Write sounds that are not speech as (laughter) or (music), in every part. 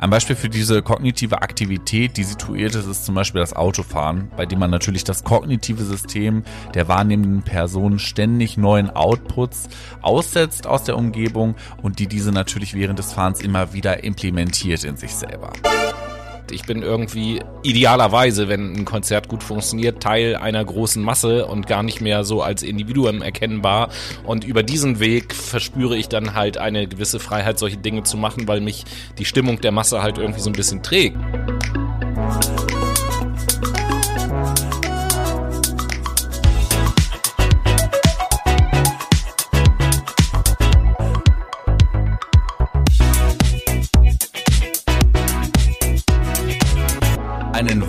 Ein Beispiel für diese kognitive Aktivität, die situiert ist, ist zum Beispiel das Autofahren, bei dem man natürlich das kognitive System der wahrnehmenden Person ständig neuen Outputs aussetzt aus der Umgebung und die diese natürlich während des Fahrens immer wieder implementiert in sich selber. Ich bin irgendwie idealerweise, wenn ein Konzert gut funktioniert, Teil einer großen Masse und gar nicht mehr so als Individuum erkennbar. Und über diesen Weg verspüre ich dann halt eine gewisse Freiheit, solche Dinge zu machen, weil mich die Stimmung der Masse halt irgendwie so ein bisschen trägt.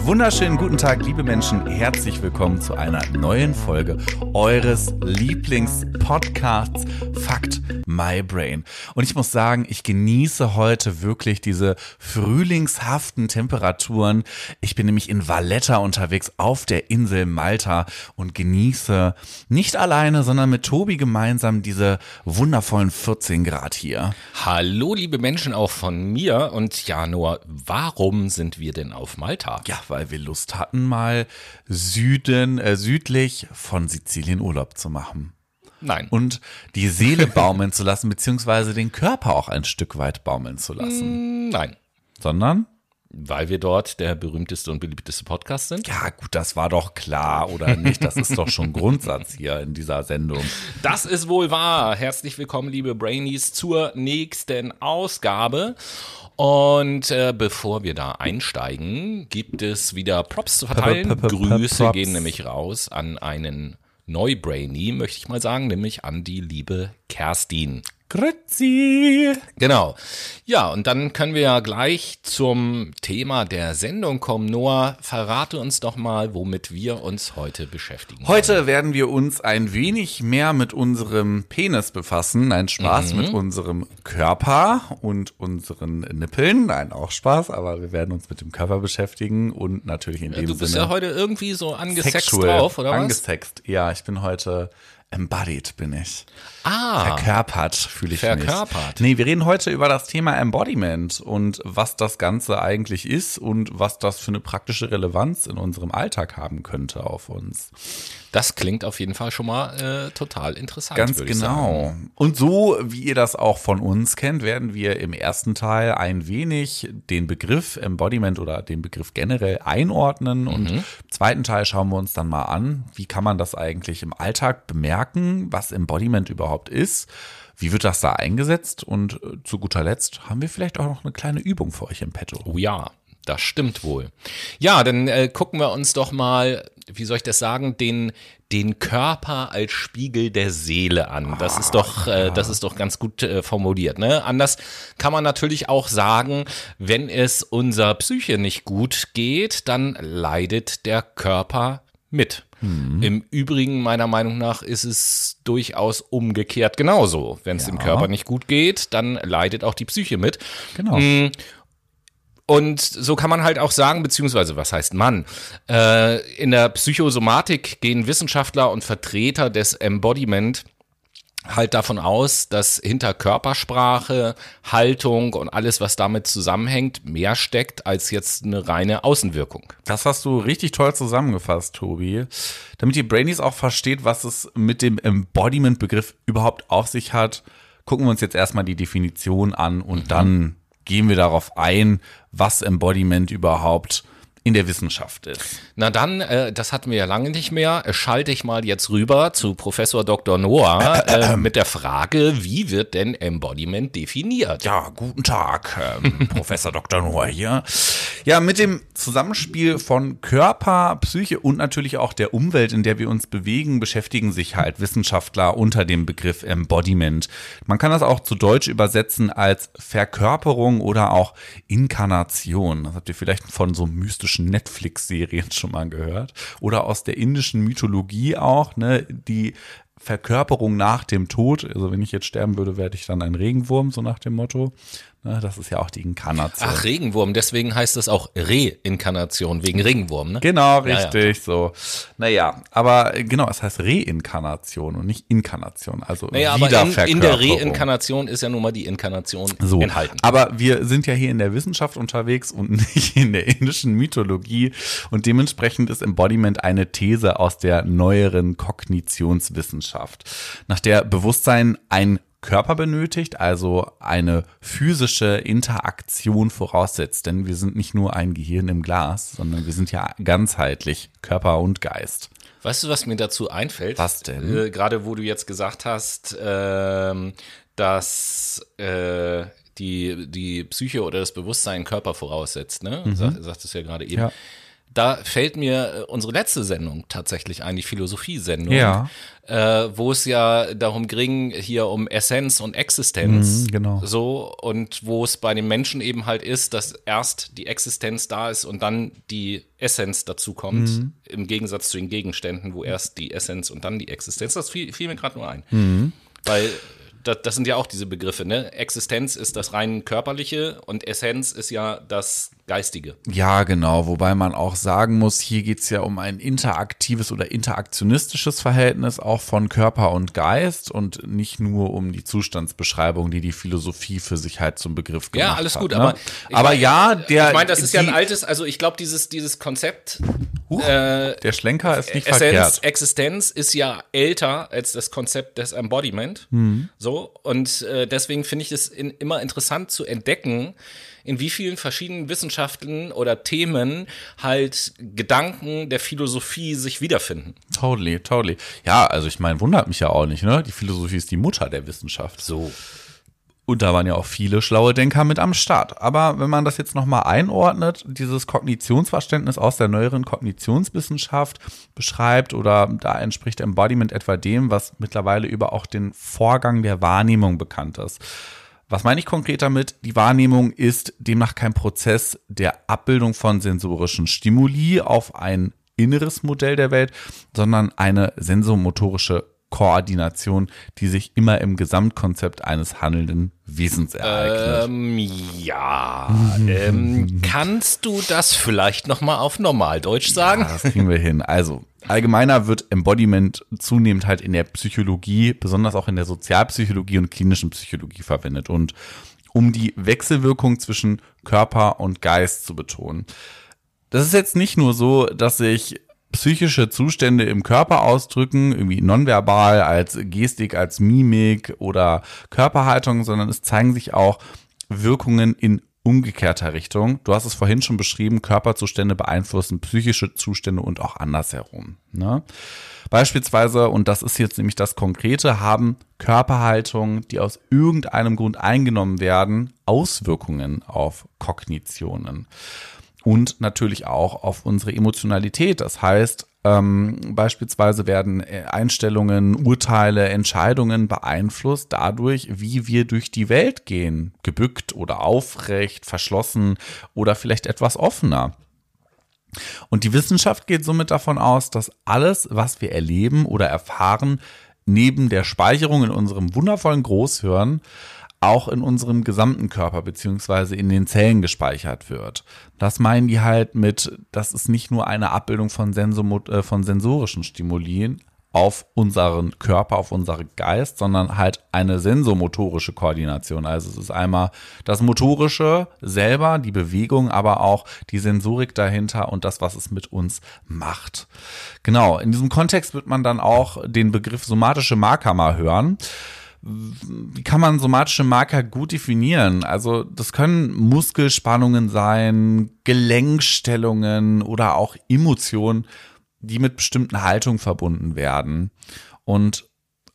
Wunderschönen guten Tag, liebe Menschen. Herzlich willkommen zu einer neuen Folge eures Lieblingspodcasts Fakt My Brain. Und ich muss sagen, ich genieße heute wirklich diese frühlingshaften Temperaturen. Ich bin nämlich in Valletta unterwegs auf der Insel Malta und genieße nicht alleine, sondern mit Tobi gemeinsam diese wundervollen 14 Grad hier. Hallo, liebe Menschen, auch von mir. Und ja, Noah, warum sind wir denn auf Malta? Ja, weil wir Lust hatten, mal Süden, äh, südlich von Sizilien Urlaub zu machen. Nein. Und die Seele (laughs) baumeln zu lassen, beziehungsweise den Körper auch ein Stück weit baumeln zu lassen. Mm, Nein. Sondern? Weil wir dort der berühmteste und beliebteste Podcast sind? Ja, gut, das war doch klar, oder nicht? Das ist doch schon Grundsatz hier in dieser Sendung. Das ist wohl wahr. Herzlich willkommen, liebe Brainies, zur nächsten Ausgabe. Und äh, bevor wir da einsteigen, gibt es wieder Props zu verteilen. Grüße gehen nämlich raus an einen Neubrainy, möchte ich mal sagen, nämlich an die liebe Kerstin. Grüezi! Genau. Ja, und dann können wir ja gleich zum Thema der Sendung kommen. Noah, verrate uns doch mal, womit wir uns heute beschäftigen. Heute werden wir uns ein wenig mehr mit unserem Penis befassen. Nein, Spaß Mhm. mit unserem Körper und unseren Nippeln. Nein, auch Spaß, aber wir werden uns mit dem Körper beschäftigen und natürlich in dem du bist Sinne ja heute irgendwie so angesext sexual drauf, oder was? angesext. Ja, ich bin heute embodied, bin ich. Ah, Verkörpert fühle ich Verkörpert. mich. Nee, wir reden heute über das Thema Embodiment und was das Ganze eigentlich ist und was das für eine praktische Relevanz in unserem Alltag haben könnte auf uns. das klingt auf jeden Fall schon mal äh, total interessant. Ganz genau. Und so, wie ihr das auch von uns kennt, werden wir im ersten Teil ein wenig den Begriff Embodiment oder den Begriff generell einordnen. Und im zweiten Teil schauen wir uns dann mal an, wie kann man das eigentlich im Alltag bemerken, was Embodiment überhaupt ist. Wie wird das da eingesetzt? Und äh, zu guter Letzt haben wir vielleicht auch noch eine kleine Übung für euch im Petto. Oh ja, das stimmt wohl. Ja, dann äh, gucken wir uns doch mal, wie soll ich das sagen, den den Körper als Spiegel der Seele an. Das ist doch, äh, das ist doch ganz gut äh, formuliert. Ne? Anders kann man natürlich auch sagen, wenn es unser Psyche nicht gut geht, dann leidet der Körper mit. Im Übrigen, meiner Meinung nach, ist es durchaus umgekehrt genauso. Wenn es dem Körper nicht gut geht, dann leidet auch die Psyche mit. Genau. Und so kann man halt auch sagen, beziehungsweise was heißt Mann? Äh, in der Psychosomatik gehen Wissenschaftler und Vertreter des Embodiment halt davon aus, dass hinter Körpersprache, Haltung und alles, was damit zusammenhängt, mehr steckt als jetzt eine reine Außenwirkung. Das hast du richtig toll zusammengefasst, Tobi. Damit die Brainies auch versteht, was es mit dem Embodiment-Begriff überhaupt auf sich hat, gucken wir uns jetzt erstmal die Definition an und dann gehen wir darauf ein, was Embodiment überhaupt in der Wissenschaft ist. Na dann, äh, das hatten wir ja lange nicht mehr, äh, schalte ich mal jetzt rüber zu Professor Dr. Noah äh, mit der Frage, wie wird denn Embodiment definiert? Ja, guten Tag, ähm, (laughs) Professor Dr. Noah hier. Ja, mit dem Zusammenspiel von Körper, Psyche und natürlich auch der Umwelt, in der wir uns bewegen, beschäftigen sich halt Wissenschaftler unter dem Begriff Embodiment. Man kann das auch zu Deutsch übersetzen als Verkörperung oder auch Inkarnation. Das habt ihr vielleicht von so mystischen Netflix-Serien (laughs) schon mal gehört. Oder aus der indischen Mythologie auch, ne, die Verkörperung nach dem Tod. Also wenn ich jetzt sterben würde, werde ich dann ein Regenwurm, so nach dem Motto. Ne, das ist ja auch die Inkarnation. Ach, Regenwurm, deswegen heißt es auch Reinkarnation, wegen Regenwurm, ne? Genau, Ja, richtig, so. Naja, aber äh, genau, es heißt Reinkarnation und nicht Inkarnation, also Naja, aber in, in der Wiederverkörperung. Reinkarnation ist ja nun mal die Inkarnation so. enthalten. Aber wir sind ja hier in der Wissenschaft unterwegs und (laughs) nicht in der indischen Mythologie und dementsprechend ist Embodiment eine These aus der neueren Kognitionswissenschaft, nach der Bewusstsein ein Körper benötigt, also eine physische Interaktion voraussetzt. Denn wir sind nicht nur ein Gehirn im Glas, sondern wir sind ja ganzheitlich, Körper und Geist. Weißt du, was mir dazu einfällt? Was denn? Äh, Gerade wo du jetzt gesagt hast, ähm, dass äh, die, die Psyche oder das Bewusstsein Körper voraussetzt, ne? Sag, sagt es ja gerade eben. Ja. Da fällt mir äh, unsere letzte Sendung tatsächlich ein, die Philosophiesendung, Ja. äh, wo es ja darum ging, hier um Essenz und Existenz. Mhm, genau. So, und wo es bei den Menschen eben halt ist, dass erst die Existenz da ist und dann die Essenz dazu kommt, Mhm. im Gegensatz zu den Gegenständen, wo erst die Essenz und dann die Existenz. Das fiel, fiel mir gerade nur ein. Mhm. Weil das, das sind ja auch diese Begriffe, ne? Existenz ist das rein körperliche und Essenz ist ja das Geistige. Ja, genau. Wobei man auch sagen muss, hier geht's ja um ein interaktives oder interaktionistisches Verhältnis auch von Körper und Geist und nicht nur um die Zustandsbeschreibung, die die Philosophie für sich halt zum Begriff gemacht Ja, alles hat. gut, ne? aber aber mein- ja, der ich meine, das ist ja ein altes, also ich glaube, dieses, dieses Konzept Huch, äh, der Schlenker ist nicht Essenz, verkehrt. Existenz ist ja älter als das Konzept des Embodiment. Mhm. So, und äh, deswegen finde ich es in, immer interessant zu entdecken, in wie vielen verschiedenen Wissenschaften oder Themen halt Gedanken der Philosophie sich wiederfinden. Totally, totally. Ja, also ich meine, wundert mich ja auch nicht, ne? Die Philosophie ist die Mutter der Wissenschaft. So. Und da waren ja auch viele schlaue Denker mit am Start. Aber wenn man das jetzt nochmal einordnet, dieses Kognitionsverständnis aus der neueren Kognitionswissenschaft beschreibt oder da entspricht Embodiment etwa dem, was mittlerweile über auch den Vorgang der Wahrnehmung bekannt ist. Was meine ich konkret damit? Die Wahrnehmung ist demnach kein Prozess der Abbildung von sensorischen Stimuli auf ein inneres Modell der Welt, sondern eine sensomotorische Koordination, die sich immer im Gesamtkonzept eines handelnden Wesens ereignet. Ähm, ja. ähm, kannst du das vielleicht nochmal auf Normaldeutsch sagen? Ja, das kriegen wir hin. Also, allgemeiner wird Embodiment zunehmend halt in der Psychologie, besonders auch in der Sozialpsychologie und klinischen Psychologie verwendet. Und um die Wechselwirkung zwischen Körper und Geist zu betonen. Das ist jetzt nicht nur so, dass sich psychische Zustände im Körper ausdrücken, irgendwie nonverbal, als Gestik, als Mimik oder Körperhaltung, sondern es zeigen sich auch Wirkungen in umgekehrter Richtung. Du hast es vorhin schon beschrieben, Körperzustände beeinflussen psychische Zustände und auch andersherum. Ne? Beispielsweise, und das ist jetzt nämlich das Konkrete, haben Körperhaltungen, die aus irgendeinem Grund eingenommen werden, Auswirkungen auf Kognitionen und natürlich auch auf unsere Emotionalität. Das heißt, ähm, beispielsweise werden äh, Einstellungen, Urteile, Entscheidungen beeinflusst dadurch, wie wir durch die Welt gehen. Gebückt oder aufrecht, verschlossen oder vielleicht etwas offener. Und die Wissenschaft geht somit davon aus, dass alles, was wir erleben oder erfahren, neben der Speicherung in unserem wundervollen Großhirn auch in unserem gesamten Körper beziehungsweise in den Zellen gespeichert wird. Das meinen die halt mit, das ist nicht nur eine Abbildung von, Sensomo äh, von sensorischen Stimulien auf unseren Körper, auf unseren Geist, sondern halt eine sensomotorische Koordination. Also es ist einmal das Motorische selber, die Bewegung, aber auch die Sensorik dahinter und das, was es mit uns macht. Genau, in diesem Kontext wird man dann auch den Begriff somatische Marker mal hören wie kann man somatische Marker gut definieren? Also das können Muskelspannungen sein, Gelenkstellungen oder auch Emotionen, die mit bestimmten Haltungen verbunden werden. Und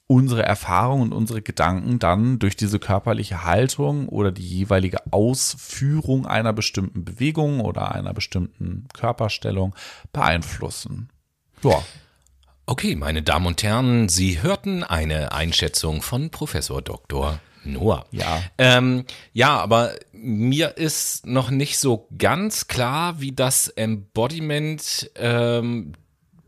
unsere Erfahrungen und unsere Gedanken dann durch diese körperliche Haltung oder die jeweilige Ausführung einer bestimmten Bewegung oder einer bestimmten Körperstellung beeinflussen. Ja. Okay, meine Damen und Herren, Sie hörten eine Einschätzung von Professor Dr. Noah. Ja. Ähm, ja, aber mir ist noch nicht so ganz klar, wie das Embodiment ähm,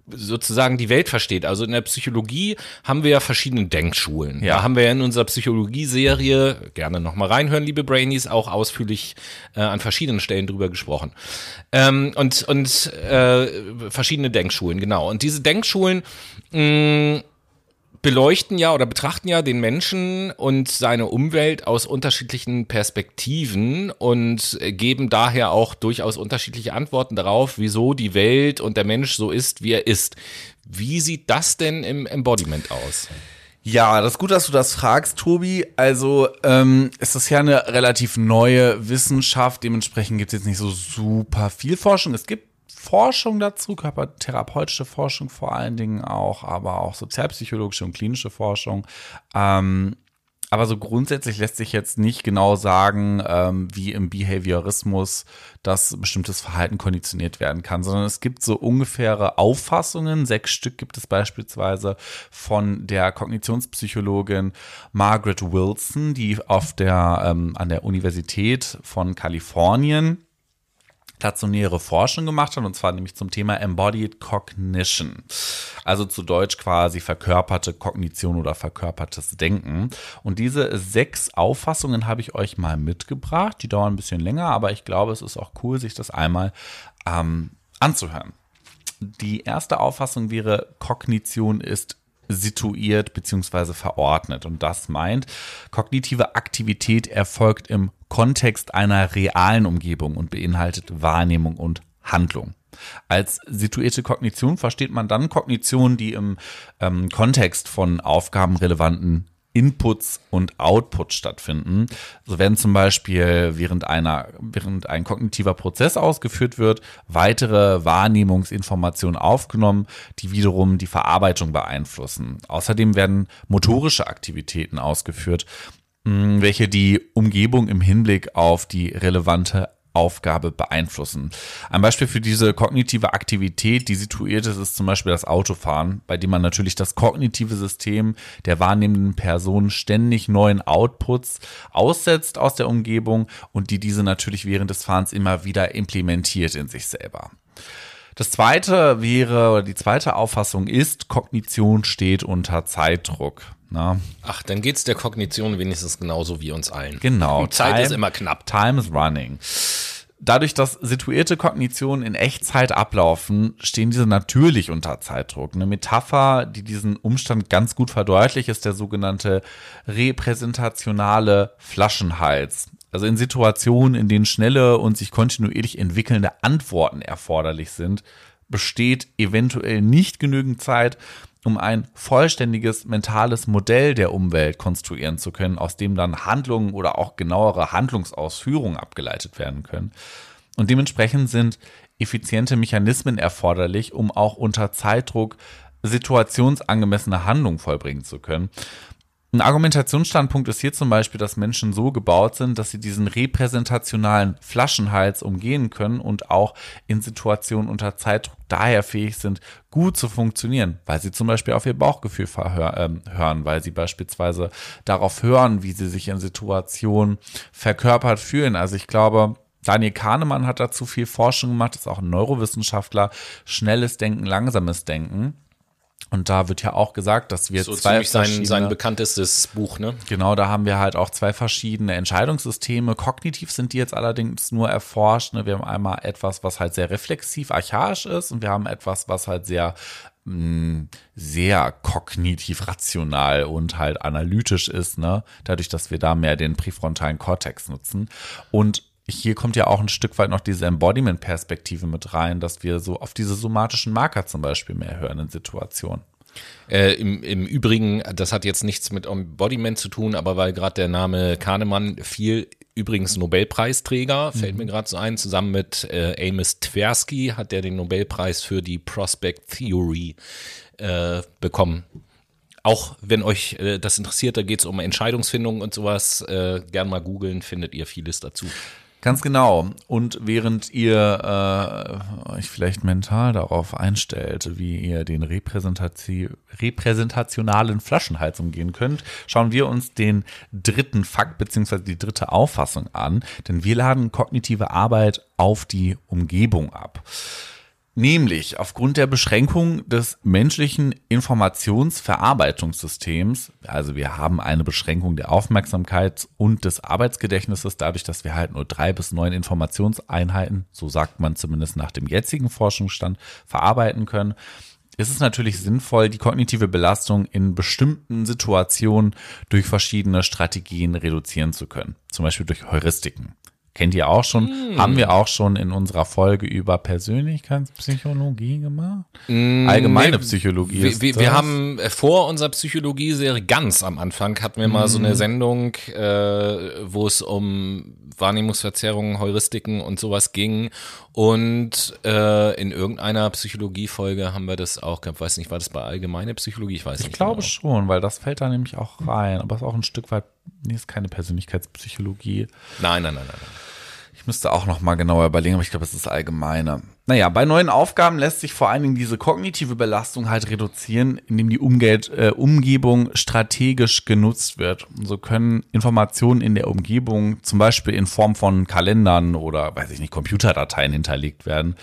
sozusagen die Welt versteht. Also in der Psychologie haben wir ja verschiedene Denkschulen. Ja. Da haben wir ja in unserer Psychologie-Serie, gerne nochmal reinhören, liebe Brainies, auch ausführlich äh, an verschiedenen Stellen drüber gesprochen. Ähm, und und äh, verschiedene Denkschulen, genau. Und diese Denkschulen mh, beleuchten ja oder betrachten ja den Menschen und seine Umwelt aus unterschiedlichen Perspektiven und geben daher auch durchaus unterschiedliche Antworten darauf, wieso die Welt und der Mensch so ist, wie er ist. Wie sieht das denn im Embodiment aus? Ja, das ist gut, dass du das fragst, Tobi. Also ähm, es ist ja eine relativ neue Wissenschaft, dementsprechend gibt es jetzt nicht so super viel Forschung. Es gibt Forschung dazu, körpertherapeutische Forschung vor allen Dingen auch, aber auch sozialpsychologische und klinische Forschung. Ähm, aber so grundsätzlich lässt sich jetzt nicht genau sagen, ähm, wie im Behaviorismus das bestimmtes Verhalten konditioniert werden kann, sondern es gibt so ungefähre Auffassungen. Sechs Stück gibt es beispielsweise von der Kognitionspsychologin Margaret Wilson, die auf der, ähm, an der Universität von Kalifornien stationäre Forschung gemacht hat, und zwar nämlich zum Thema Embodied Cognition. Also zu Deutsch quasi verkörperte Kognition oder verkörpertes Denken. Und diese sechs Auffassungen habe ich euch mal mitgebracht. Die dauern ein bisschen länger, aber ich glaube, es ist auch cool, sich das einmal ähm, anzuhören. Die erste Auffassung wäre, Kognition ist situiert bzw. verordnet. Und das meint, kognitive Aktivität erfolgt im Kontext einer realen Umgebung und beinhaltet Wahrnehmung und Handlung. Als situierte Kognition versteht man dann Kognition, die im ähm, Kontext von aufgabenrelevanten Inputs und Outputs stattfinden. So werden zum Beispiel während einer, während ein kognitiver Prozess ausgeführt wird, weitere Wahrnehmungsinformationen aufgenommen, die wiederum die Verarbeitung beeinflussen. Außerdem werden motorische Aktivitäten ausgeführt, welche die Umgebung im Hinblick auf die relevante Aufgabe beeinflussen. Ein Beispiel für diese kognitive Aktivität, die situiert ist, ist zum Beispiel das Autofahren, bei dem man natürlich das kognitive System der wahrnehmenden Person ständig neuen Outputs aussetzt aus der Umgebung und die diese natürlich während des Fahrens immer wieder implementiert in sich selber. Das zweite wäre, oder die zweite Auffassung ist, Kognition steht unter Zeitdruck. Na, Ach, dann geht's der Kognition wenigstens genauso wie uns allen. genau. Zeit Time- ist immer knapp. Time is running. Dadurch, dass situierte Kognitionen in Echtzeit ablaufen, stehen diese natürlich unter Zeitdruck. Eine Metapher, die diesen Umstand ganz gut verdeutlicht, ist der sogenannte repräsentationale Flaschenhals. Also in Situationen, in denen schnelle und sich kontinuierlich entwickelnde Antworten erforderlich sind, besteht eventuell nicht genügend Zeit, um ein vollständiges mentales Modell der Umwelt konstruieren zu können, aus dem dann Handlungen oder auch genauere Handlungsausführungen abgeleitet werden können. Und dementsprechend sind effiziente Mechanismen erforderlich, um auch unter Zeitdruck situationsangemessene Handlungen vollbringen zu können. Ein Argumentationsstandpunkt ist hier zum Beispiel, dass Menschen so gebaut sind, dass sie diesen repräsentationalen Flaschenhals umgehen können und auch in Situationen unter Zeitdruck daher fähig sind, gut zu funktionieren, weil sie zum Beispiel auf ihr Bauchgefühl ähm, hören, weil sie beispielsweise darauf hören, wie sie sich in Situationen verkörpert fühlen. Also ich glaube, Daniel Kahnemann hat dazu viel Forschung gemacht, ist auch ein Neurowissenschaftler. Schnelles Denken, langsames Denken. Und da wird ja auch gesagt, dass wir So zwei sein, sein bekanntestes Buch, ne? Genau, da haben wir halt auch zwei verschiedene Entscheidungssysteme. Kognitiv sind die jetzt allerdings nur erforscht. Ne? Wir haben einmal etwas, was halt sehr reflexiv, archaisch ist und wir haben etwas, was halt sehr mh, sehr kognitiv rational und halt analytisch ist, ne? Dadurch, dass wir da mehr den präfrontalen Kortex nutzen. Und hier kommt ja auch ein Stück weit noch diese Embodiment-Perspektive mit rein, dass wir so auf diese somatischen Marker zum Beispiel mehr hören in Situationen. Äh, im, Im Übrigen, das hat jetzt nichts mit Embodiment zu tun, aber weil gerade der Name Kahnemann fiel, übrigens Nobelpreisträger, fällt mir gerade so ein, zusammen mit äh, Amos Tversky hat er den Nobelpreis für die Prospect Theory äh, bekommen. Auch wenn euch äh, das interessiert, da geht es um Entscheidungsfindung und sowas, äh, gern mal googeln, findet ihr vieles dazu. Ganz genau. Und während ihr äh, euch vielleicht mental darauf einstellt, wie ihr den Repräsentati repräsentationalen Flaschenhals umgehen könnt, schauen wir uns den dritten Fakt bzw. die dritte Auffassung an. Denn wir laden kognitive Arbeit auf die Umgebung ab. Nämlich aufgrund der Beschränkung des menschlichen Informationsverarbeitungssystems, also wir haben eine Beschränkung der Aufmerksamkeit und des Arbeitsgedächtnisses, dadurch, dass wir halt nur drei bis neun Informationseinheiten, so sagt man zumindest nach dem jetzigen Forschungsstand, verarbeiten können, ist es natürlich sinnvoll, die kognitive Belastung in bestimmten Situationen durch verschiedene Strategien reduzieren zu können, zum Beispiel durch Heuristiken kennt ihr auch schon, mm. haben wir auch schon in unserer Folge über Persönlichkeitspsychologie gemacht? Mm, Allgemeine nee, Psychologie. Wir, wir, wir, haben äh, vor unserer Psychologie-Serie ganz am Anfang hatten wir mal mm. so eine Sendung, äh, wo es um Wahrnehmungsverzerrungen, Heuristiken und sowas ging. Und äh, in irgendeiner Psychologie-Folge haben wir das auch gehabt. Weiß nicht, war das bei allgemeine Psychologie? Ich weiß ich nicht. Ich glaube genau. schon, weil das fällt da nämlich auch rein. Aber es ist auch ein Stück weit, nee, ist keine Persönlichkeitspsychologie. Nein, nein, nein, nein. nein. Müsste auch noch mal genauer überlegen, aber ich glaube, es ist allgemeine. Naja, bei neuen Aufgaben lässt sich vor allen Dingen diese kognitive Belastung halt reduzieren, indem die Umgeld, äh, Umgebung strategisch genutzt wird. Und so können Informationen in der Umgebung, zum Beispiel in Form von Kalendern oder, weiß ich nicht, Computerdateien hinterlegt werden,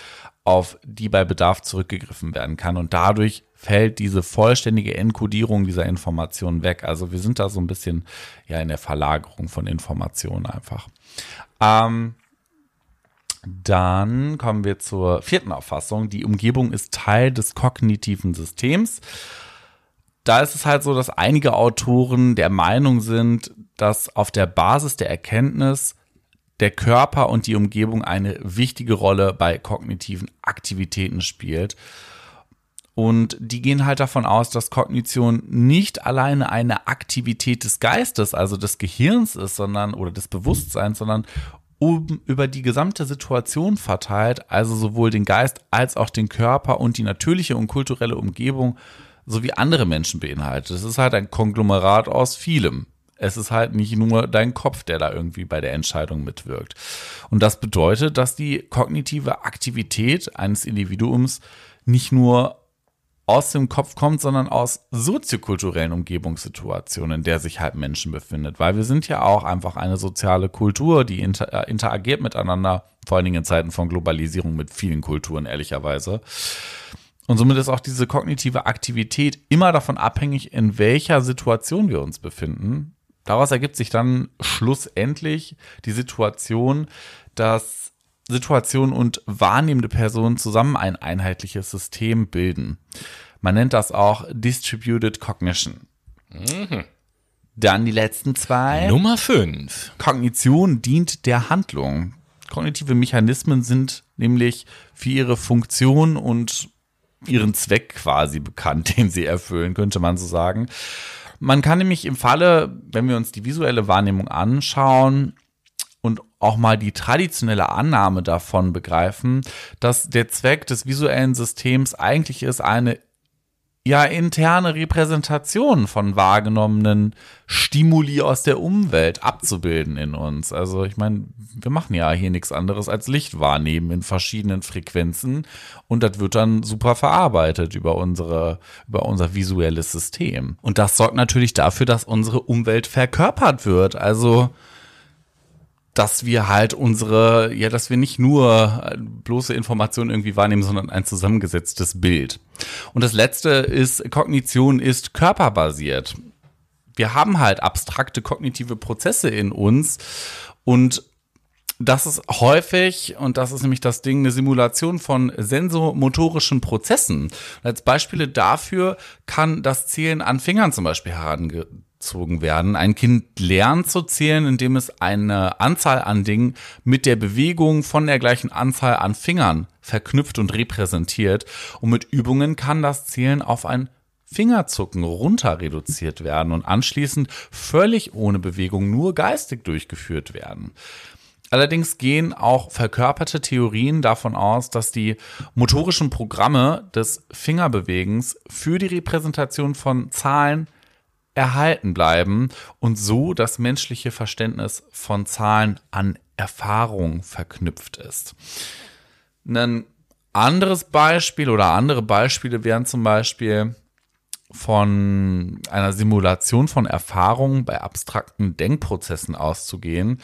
auf die bei Bedarf zurückgegriffen werden kann. Und dadurch fällt diese vollständige Enkodierung dieser Informationen weg. Also wir sind da so ein bisschen ja in der Verlagerung von Informationen einfach. Ähm, dann kommen wir zur vierten Auffassung. Die Umgebung ist Teil des kognitiven Systems. Da ist es halt so, dass einige Autoren der Meinung sind, dass auf der Basis der Erkenntnis der Körper und die Umgebung eine wichtige Rolle bei kognitiven Aktivitäten spielt. Und die gehen halt davon aus, dass Kognition nicht alleine eine Aktivität des Geistes, also des Gehirns ist, sondern oder des Bewusstseins, sondern um, über die gesamte Situation verteilt, also sowohl den Geist als auch den Körper und die natürliche und kulturelle Umgebung sowie andere Menschen beinhaltet. Es ist halt ein Konglomerat aus vielem. Es ist halt nicht nur dein Kopf, der da irgendwie bei der Entscheidung mitwirkt. Und das bedeutet, dass die kognitive Aktivität eines Individuums nicht nur aus dem Kopf kommt, sondern aus soziokulturellen Umgebungssituationen, in der sich halt Menschen befindet. Weil wir sind ja auch einfach eine soziale Kultur, die inter äh, interagiert miteinander, vor allen Dingen in Zeiten von Globalisierung mit vielen Kulturen, ehrlicherweise. Und somit ist auch diese kognitive Aktivität immer davon abhängig, in welcher Situation wir uns befinden. Daraus ergibt sich dann schlussendlich die Situation, dass Situation und wahrnehmende Personen zusammen ein einheitliches System bilden. Man nennt das auch Distributed Cognition. Mhm. Dann die letzten zwei. Nummer fünf. Kognition dient der Handlung. Kognitive Mechanismen sind nämlich für ihre Funktion und ihren Zweck quasi bekannt, (laughs) den sie erfüllen, könnte man so sagen. Man kann nämlich im Falle, wenn wir uns die visuelle Wahrnehmung anschauen, und auch mal die traditionelle Annahme davon begreifen, dass der Zweck des visuellen Systems eigentlich ist, eine ja interne Repräsentation von wahrgenommenen Stimuli aus der Umwelt abzubilden in uns. Also ich meine, wir machen ja hier nichts anderes als Licht wahrnehmen in verschiedenen Frequenzen und das wird dann super verarbeitet über unsere über unser visuelles System. Und das sorgt natürlich dafür, dass unsere Umwelt verkörpert wird. Also dass wir halt unsere, ja, dass wir nicht nur äh, bloße Informationen irgendwie wahrnehmen, sondern ein zusammengesetztes Bild. Und das letzte ist, Kognition ist körperbasiert. Wir haben halt abstrakte kognitive Prozesse in uns und das ist häufig, und das ist nämlich das Ding, eine Simulation von sensomotorischen Prozessen. Und als Beispiele dafür kann das Zählen an Fingern zum Beispiel herange herangezogen werden. Ein Kind lernt zu zählen, indem es eine Anzahl an Dingen mit der Bewegung von der gleichen Anzahl an Fingern verknüpft und repräsentiert. Und mit Übungen kann das Zählen auf ein Fingerzucken runter reduziert werden und anschließend völlig ohne Bewegung nur geistig durchgeführt werden. Allerdings gehen auch verkörperte Theorien davon aus, dass die motorischen Programme des Fingerbewegens für die Repräsentation von Zahlen erhalten bleiben und so das menschliche Verständnis von Zahlen an Erfahrung verknüpft ist. Ein anderes Beispiel oder andere Beispiele wären zum Beispiel von einer Simulation von Erfahrungen bei abstrakten Denkprozessen auszugehen.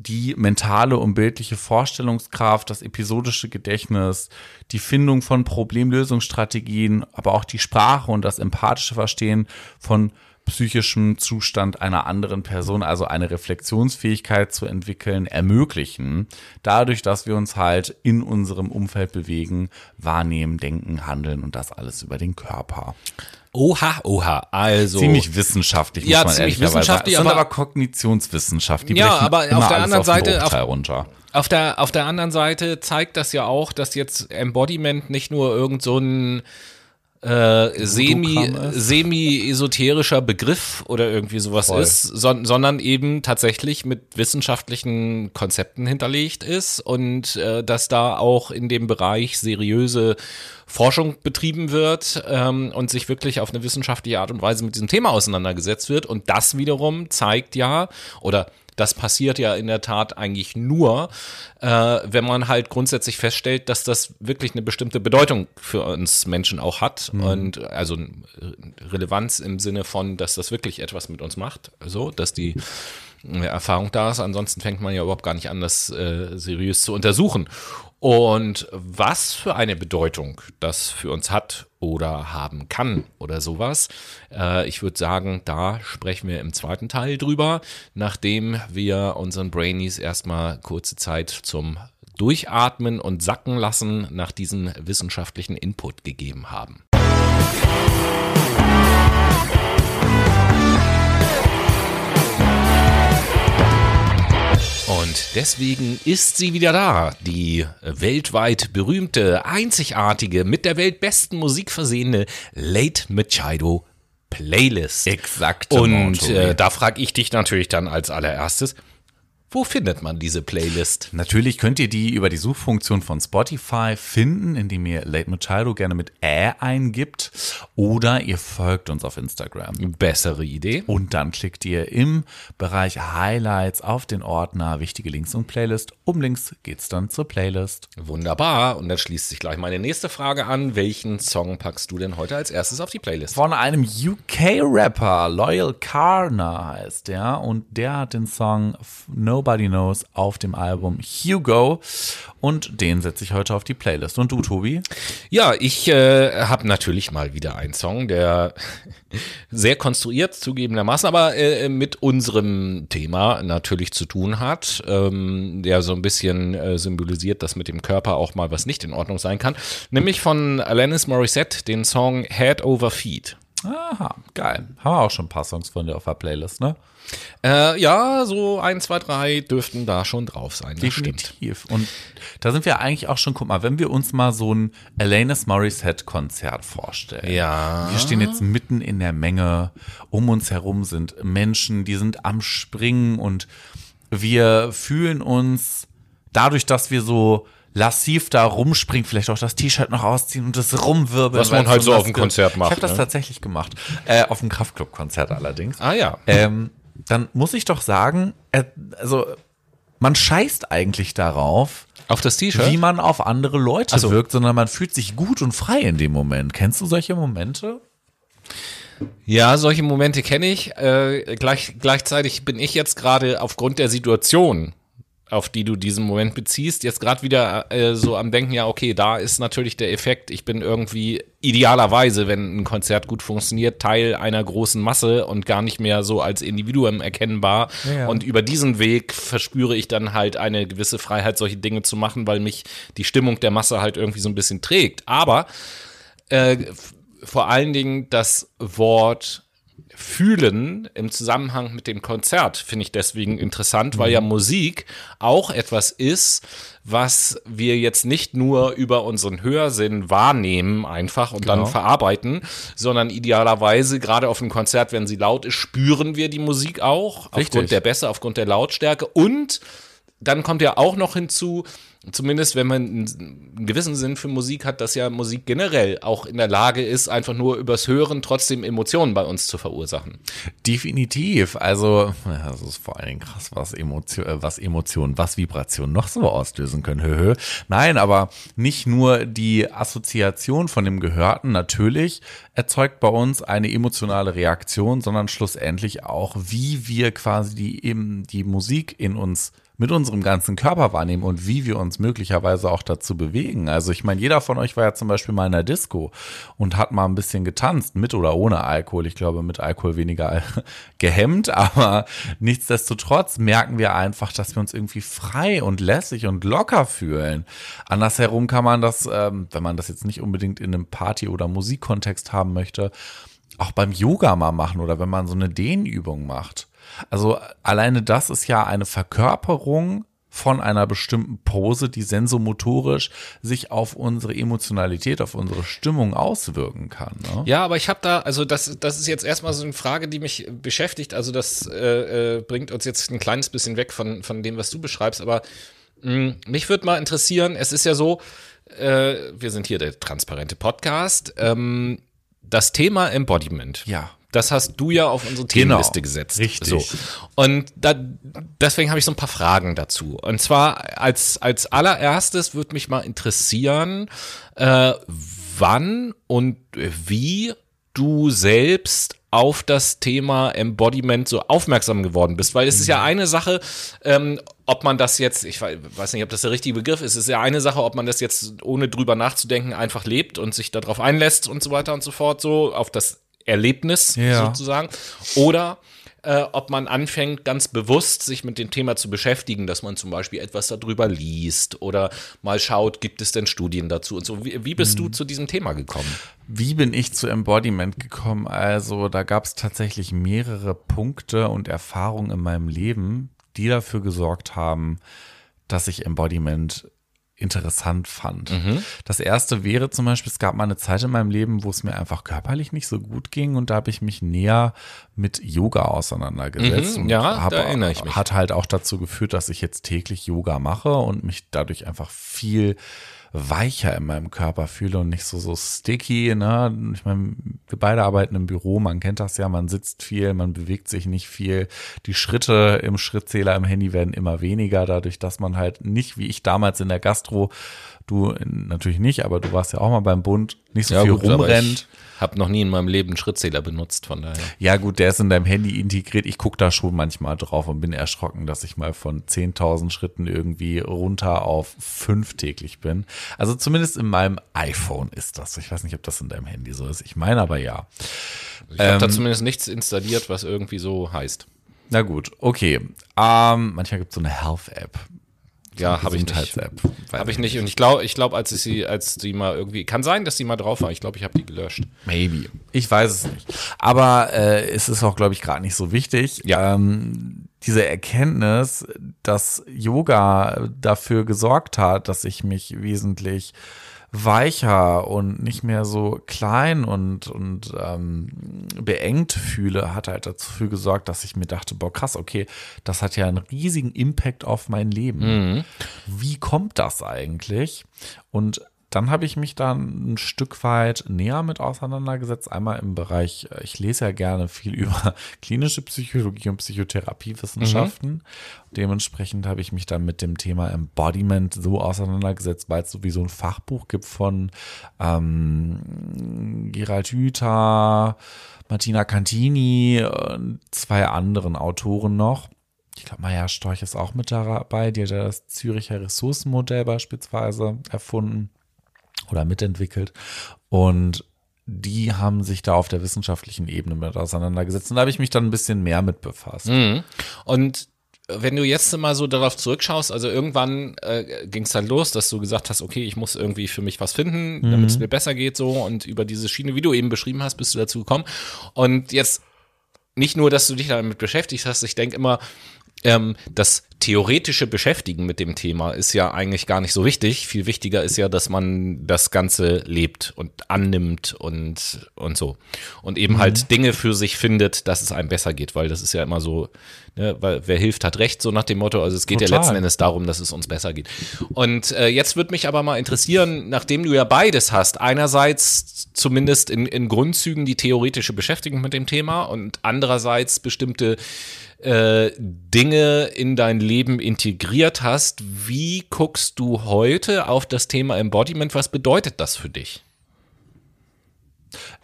die mentale und bildliche Vorstellungskraft, das episodische Gedächtnis, die Findung von Problemlösungsstrategien, aber auch die Sprache und das empathische Verstehen von psychischem Zustand einer anderen Person, also eine Reflexionsfähigkeit zu entwickeln, ermöglichen, dadurch, dass wir uns halt in unserem Umfeld bewegen, wahrnehmen, denken, handeln und das alles über den Körper. Oha, oha. Also ziemlich wissenschaftlich, ja, muss man ziemlich wissenschaftlich, sagen. aber, aber Kognitionswissenschaft. Die ja, aber auf der anderen auf Seite auf, runter. Auf der auf der anderen Seite zeigt das ja auch, dass jetzt Embodiment nicht nur irgend so ein äh, semi, semi-esoterischer Begriff oder irgendwie sowas Voll. ist, son sondern eben tatsächlich mit wissenschaftlichen Konzepten hinterlegt ist und äh, dass da auch in dem Bereich seriöse Forschung betrieben wird ähm, und sich wirklich auf eine wissenschaftliche Art und Weise mit diesem Thema auseinandergesetzt wird. Und das wiederum zeigt ja, oder das passiert ja in der Tat eigentlich nur, äh, wenn man halt grundsätzlich feststellt, dass das wirklich eine bestimmte Bedeutung für uns Menschen auch hat mhm. und also Relevanz im Sinne von, dass das wirklich etwas mit uns macht, so, dass die Erfahrung da ist. Ansonsten fängt man ja überhaupt gar nicht an, das äh, seriös zu untersuchen. Und was für eine Bedeutung das für uns hat oder haben kann oder sowas, äh, ich würde sagen, da sprechen wir im zweiten Teil drüber, nachdem wir unseren Brainies erstmal kurze Zeit zum Durchatmen und Sacken lassen nach diesem wissenschaftlichen Input gegeben haben. Und deswegen ist sie wieder da, die weltweit berühmte, einzigartige, mit der weltbesten Musik versehene Late Machado Playlist. Exakt. Und äh, da frage ich dich natürlich dann als allererstes, wo findet man diese Playlist? Natürlich könnt ihr die über die Suchfunktion von Spotify finden, indem ihr Late Machado gerne mit Ä eingibt oder ihr folgt uns auf Instagram. Bessere Idee. Und dann klickt ihr im Bereich Highlights auf den Ordner Wichtige Links und Playlist. Um links geht's dann zur Playlist. Wunderbar. Und dann schließt sich gleich meine nächste Frage an. Welchen Song packst du denn heute als erstes auf die Playlist? Von einem UK-Rapper, Loyal Carner heißt der. Und der hat den Song No Nobody Knows auf dem Album Hugo. Und den setze ich heute auf die Playlist. Und du, Tobi? Ja, ich äh, habe natürlich mal wieder einen Song, der (laughs) sehr konstruiert zugegebenermaßen, aber äh, mit unserem Thema natürlich zu tun hat, ähm, der so ein bisschen äh, symbolisiert, dass mit dem Körper auch mal was nicht in Ordnung sein kann. Nämlich von Alanis Morissette den Song Head Over Feet. Aha, geil. Haben wir auch schon ein paar Songs von dir auf der Playlist, ne? Äh, ja, so ein, zwei, drei dürften da schon drauf sein. Definitiv. Und da sind wir eigentlich auch schon, guck mal, wenn wir uns mal so ein Alanis Morissette-Konzert vorstellen. Ja. Wir stehen jetzt mitten in der Menge. Um uns herum sind Menschen, die sind am Springen und wir fühlen uns dadurch, dass wir so lassiv da rumspringen, vielleicht auch das T-Shirt noch ausziehen und das rumwirbeln. Was man halt so auf dem Konzert macht. Ich habe das ne? tatsächlich gemacht. Äh, auf dem Kraftclub-Konzert allerdings. Ah ja. Ähm, dann muss ich doch sagen, äh, also man scheißt eigentlich darauf, auf das T-Shirt? Wie man auf andere Leute so. wirkt, sondern man fühlt sich gut und frei in dem Moment. Kennst du solche Momente? Ja, solche Momente kenne ich. Äh, gleich, gleichzeitig bin ich jetzt gerade aufgrund der Situation auf die du diesen Moment beziehst, jetzt gerade wieder äh, so am Denken, ja, okay, da ist natürlich der Effekt, ich bin irgendwie idealerweise, wenn ein Konzert gut funktioniert, Teil einer großen Masse und gar nicht mehr so als Individuum erkennbar. Ja. Und über diesen Weg verspüre ich dann halt eine gewisse Freiheit, solche Dinge zu machen, weil mich die Stimmung der Masse halt irgendwie so ein bisschen trägt. Aber äh, vor allen Dingen das Wort fühlen im Zusammenhang mit dem Konzert finde ich deswegen interessant, weil ja mhm. Musik auch etwas ist, was wir jetzt nicht nur über unseren Hörsinn wahrnehmen einfach und genau. dann verarbeiten, sondern idealerweise gerade auf einem Konzert, wenn sie laut ist, spüren wir die Musik auch Richtig. aufgrund der Bässe, aufgrund der Lautstärke und dann kommt ja auch noch hinzu, zumindest wenn man einen gewissen Sinn für Musik hat, dass ja Musik generell auch in der Lage ist, einfach nur übers Hören trotzdem Emotionen bei uns zu verursachen. Definitiv. Also, das ist vor allen Dingen krass, was Emotion, äh, was Emotionen, was Vibrationen noch so auslösen können. Höhö. Nein, aber nicht nur die Assoziation von dem Gehörten natürlich erzeugt bei uns eine emotionale Reaktion, sondern schlussendlich auch, wie wir quasi die, die Musik in uns mit unserem ganzen Körper wahrnehmen und wie wir uns möglicherweise auch dazu bewegen. Also ich meine, jeder von euch war ja zum Beispiel mal in der Disco und hat mal ein bisschen getanzt, mit oder ohne Alkohol. Ich glaube, mit Alkohol weniger (laughs) gehemmt, aber nichtsdestotrotz merken wir einfach, dass wir uns irgendwie frei und lässig und locker fühlen. Andersherum kann man das, ähm, wenn man das jetzt nicht unbedingt in einem Party- oder Musikkontext haben möchte, auch beim Yoga mal machen oder wenn man so eine Dehnübung macht. Also alleine das ist ja eine Verkörperung von einer bestimmten Pose, die sensomotorisch sich auf unsere Emotionalität, auf unsere Stimmung auswirken kann. Ne? Ja, aber ich habe da, also das, das ist jetzt erstmal so eine Frage, die mich beschäftigt. Also das äh, äh, bringt uns jetzt ein kleines bisschen weg von, von dem, was du beschreibst. Aber mh, hm, mich würde mal interessieren, es ist ja so, äh, wir sind hier der transparente Podcast. Ähm, das Thema Embodiment. Ja. Das hast du ja auf unsere genau. Themenliste genau, gesetzt. Richtig. So. Und da, deswegen habe ich so ein paar Fragen dazu. Und zwar als, als allererstes würde mich mal interessieren, äh, wann und wie du selbst auf das Thema Embodiment so aufmerksam geworden bist, weil es ist ja mhm. eine Sache, ähm, ob man das jetzt, ich weiß nicht, ob das der richtige Begriff ist, es ist ja eine Sache, ob man das jetzt ohne drüber nachzudenken einfach lebt und sich darauf einlässt und so weiter und so fort, so auf das Erlebnis ja. sozusagen. Oder äh, ob man anfängt, ganz bewusst sich mit dem Thema zu beschäftigen, dass man zum Beispiel etwas darüber liest oder mal schaut, gibt es denn Studien dazu und so. Wie, wie bist mhm. du zu diesem Thema gekommen? Wie bin ich zu Embodiment gekommen? Also da gab es tatsächlich mehrere Punkte und Erfahrungen in meinem Leben, die dafür gesorgt haben, dass ich Embodiment interessant fand. Mhm. Das erste wäre zum Beispiel, es gab mal eine Zeit in meinem Leben, wo es mir einfach körperlich nicht so gut ging und da habe ich mich näher mit Yoga auseinandergesetzt. Mhm, ja, hab, da erinnere ich mich. Hat halt auch dazu geführt, dass ich jetzt täglich Yoga mache und mich dadurch einfach viel weicher in meinem Körper fühle und nicht so, so sticky. Ne? Ich meine, wir beide arbeiten im Büro, man kennt das ja, man sitzt viel, man bewegt sich nicht viel. Die Schritte im Schrittzähler im Handy werden immer weniger, dadurch, dass man halt nicht, wie ich damals in der Gastro, du natürlich nicht, aber du warst ja auch mal beim Bund, nicht so ja, viel gut, rumrennt. Hab noch nie in meinem Leben einen Schrittzähler benutzt, von daher. Ja, gut, der ist in deinem Handy integriert. Ich gucke da schon manchmal drauf und bin erschrocken, dass ich mal von 10.000 Schritten irgendwie runter auf fünf täglich bin. Also zumindest in meinem iPhone ist das. Ich weiß nicht, ob das in deinem Handy so ist. Ich meine aber ja. Ich habe ähm, da zumindest nichts installiert, was irgendwie so heißt. Na gut, okay. Ähm, manchmal gibt es so eine Health-App. Ja, habe ich nicht. Habe ich nicht. Und ich glaube, ich glaube, als ich sie, als die mal irgendwie, kann sein, dass die mal drauf war. Ich glaube, ich habe die gelöscht. Maybe. Ich weiß es nicht. Aber äh, es ist auch, glaube ich, gerade nicht so wichtig. Ja. Ähm, diese Erkenntnis, dass Yoga dafür gesorgt hat, dass ich mich wesentlich weicher und nicht mehr so klein und, und ähm, beengt fühle, hat halt dazu gesorgt, dass ich mir dachte, boah, krass, okay, das hat ja einen riesigen Impact auf mein Leben. Mhm. Wie kommt das eigentlich? Und dann habe ich mich dann ein Stück weit näher mit auseinandergesetzt. Einmal im Bereich, äh, ich lese ja gerne viel (laughs) über klinische Psychologie und Psychotherapiewissenschaften. Mhm. Dementsprechend habe ich mich dann mit dem Thema Embodiment so auseinandergesetzt, weil es sowieso ein Fachbuch gibt von ähm, Gerald Hüther, Martina Cantini und zwei anderen Autoren noch ich glaube, Maya Storch ist auch mit dabei, die hat ja das Züricher Ressourcenmodell beispielsweise erfunden oder mitentwickelt. Und die haben sich da auf der wissenschaftlichen Ebene mit auseinandergesetzt. Und da habe ich mich dann ein bisschen mehr mit befasst. Mhm. Und wenn du jetzt mal so darauf zurückschaust, also irgendwann äh, ging es dann los, dass du gesagt hast, okay, ich muss irgendwie für mich was finden, mhm. damit es mir besser geht so und über diese Schiene, wie du eben beschrieben hast, bist du dazu gekommen. Und jetzt nicht nur, dass du dich damit beschäftigt hast, ich denke immer, ähm, das theoretische Beschäftigen mit dem Thema ist ja eigentlich gar nicht so wichtig. Viel wichtiger ist ja, dass man das Ganze lebt und annimmt und, und so. Und eben mhm. halt Dinge für sich findet, dass es einem besser geht, weil das ist ja immer so, ne, weil wer hilft, hat recht, so nach dem Motto. Also es geht Total. ja letzten Endes darum, dass es uns besser geht. Und äh, jetzt würde mich aber mal interessieren, nachdem du ja beides hast, einerseits zumindest in, in Grundzügen die theoretische Beschäftigung mit dem Thema und andererseits bestimmte äh, Dinge in dein Leben integriert hast. Wie guckst du heute auf das Thema Embodiment? Was bedeutet das für dich?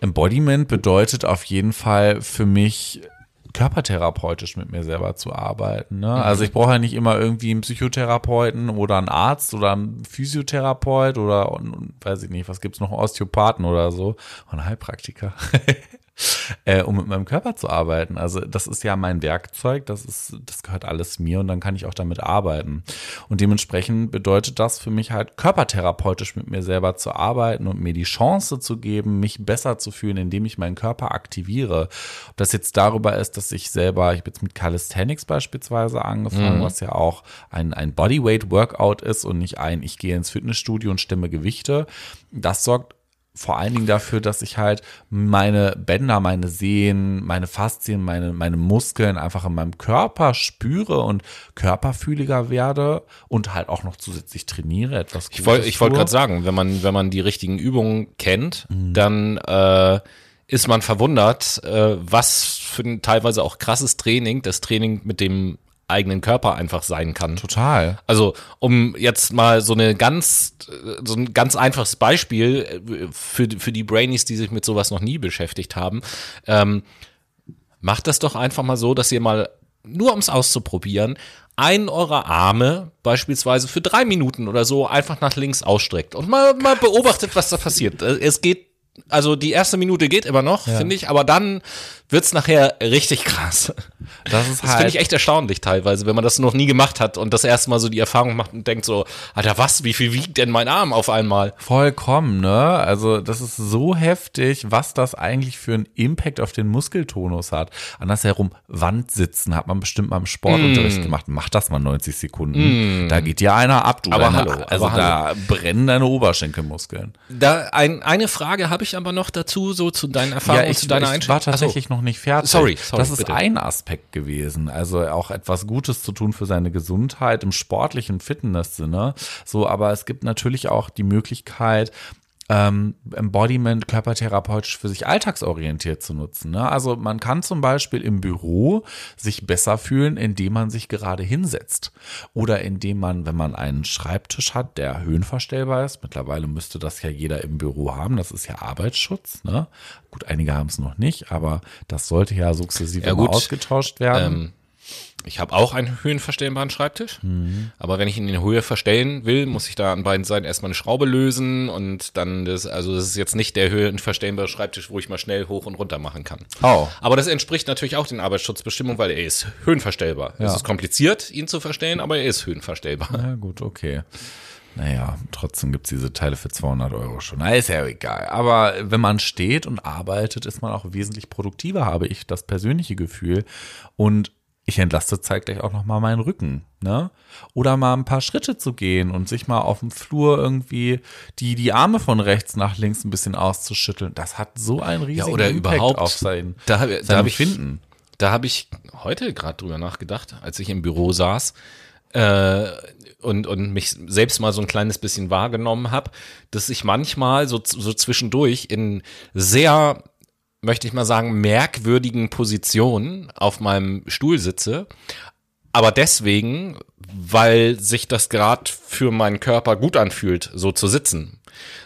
Embodiment bedeutet auf jeden Fall für mich körpertherapeutisch mit mir selber zu arbeiten. Ne? Also ich brauche ja nicht immer irgendwie einen Psychotherapeuten oder einen Arzt oder einen Physiotherapeut oder weiß ich nicht, was gibt's noch, Osteopathen oder so und Heilpraktiker. (laughs) äh, um mit meinem Körper zu arbeiten. Also das ist ja mein Werkzeug, das ist, das gehört alles mir und dann kann ich auch damit arbeiten. Und dementsprechend bedeutet das für mich halt körpertherapeutisch mit mir selber zu arbeiten und mir die Chance zu geben, mich besser zu fühlen, indem ich meinen Körper aktiviere. Ob das jetzt darüber ist, dass ich selber, ich habe jetzt mit Calisthenics beispielsweise angefangen, mhm. was ja auch ein, ein Bodyweight-Workout ist und nicht ein, ich gehe ins Fitnessstudio und stimme Gewichte. Das sorgt vor allen Dingen dafür, dass ich halt meine Bänder, meine Sehnen, meine Faszien, meine, meine Muskeln einfach in meinem Körper spüre und körperfühliger werde und halt auch noch zusätzlich trainiere. Etwas ich wollte ich wollte gerade sagen, wenn man, wenn man die richtigen Übungen kennt, mhm. dann äh, ist man verwundert, äh, was für ein teilweise auch krasses Training, das Training mit dem eigenen Körper einfach sein kann. Total. Also, um jetzt mal so eine ganz, so ein ganz einfaches Beispiel äh, für, für die Brainies, die sich mit sowas noch nie beschäftigt haben, ähm, macht das doch einfach mal so, dass ihr mal, nur um es auszuprobieren, einen eurer Arme beispielsweise für drei Minuten oder so einfach nach links ausstreckt und mal, mal beobachtet, was da passiert. Äh, es geht also die erste Minute geht immer noch, ja. finde ich, aber dann wird's nachher richtig krass. Das ist halt. Das finde ich echt erstaunlich teilweise, wenn man das noch nie gemacht hat und das erste Mal so die Erfahrung macht und denkt so, Alter, was, wie viel wiegt denn mein Arm auf einmal? Vollkommen, ne? Also, das ist so heftig, was das eigentlich für einen Impact auf den Muskeltonus hat. Andersherum, Wandsitzen hat man bestimmt mal im Sportunterricht mm. gemacht. Mach das mal 90 Sekunden. Mm. Da geht dir einer ab, du. Aber hallo, also aber da hallo. brennen deine Oberschenkelmuskeln. Da ein, eine Frage habe ich aber noch dazu, so zu deinen Erfahrungen, ja, ich, zu deiner Einschätzung. Ich war tatsächlich noch nicht fertig. Sorry, sorry. Das ist bitte. ein Aspekt gewesen. Also auch etwas Gutes zu tun für seine Gesundheit im sportlichen Fitness-Sinne. So, aber es gibt natürlich auch die Möglichkeit, ähm, Embodiment körpertherapeutisch für sich alltagsorientiert zu nutzen. Ne? Also man kann zum Beispiel im Büro sich besser fühlen, indem man sich gerade hinsetzt oder indem man, wenn man einen Schreibtisch hat, der höhenverstellbar ist, mittlerweile müsste das ja jeder im Büro haben, das ist ja Arbeitsschutz. Ne? Gut, einige haben es noch nicht, aber das sollte ja sukzessive ja, ausgetauscht werden. Ähm ich habe auch einen höhenverstellbaren Schreibtisch, mhm. aber wenn ich ihn in Höhe verstellen will, muss ich da an beiden Seiten erstmal eine Schraube lösen und dann das, also das ist jetzt nicht der höhenverstellbare Schreibtisch, wo ich mal schnell hoch und runter machen kann. Oh. Aber das entspricht natürlich auch den Arbeitsschutzbestimmungen, weil er ist höhenverstellbar. Ja. Es ist kompliziert, ihn zu verstellen, aber er ist höhenverstellbar. Ja, gut, okay. Naja, trotzdem gibt's diese Teile für 200 Euro schon. Na, ist ja egal. Aber wenn man steht und arbeitet, ist man auch wesentlich produktiver, habe ich das persönliche Gefühl. Und ich entlaste zeitgleich auch noch mal meinen Rücken, ne? Oder mal ein paar Schritte zu gehen und sich mal auf dem Flur irgendwie die die Arme von rechts nach links ein bisschen auszuschütteln. Das hat so einen riesigen ja, oder Impact überhaupt auf sein, da, sein da hab Finden. Da habe ich heute gerade drüber nachgedacht, als ich im Büro saß äh, und und mich selbst mal so ein kleines bisschen wahrgenommen habe, dass ich manchmal so so zwischendurch in sehr möchte ich mal sagen, merkwürdigen Position auf meinem Stuhl sitze. Aber deswegen, weil sich das gerade für meinen Körper gut anfühlt, so zu sitzen.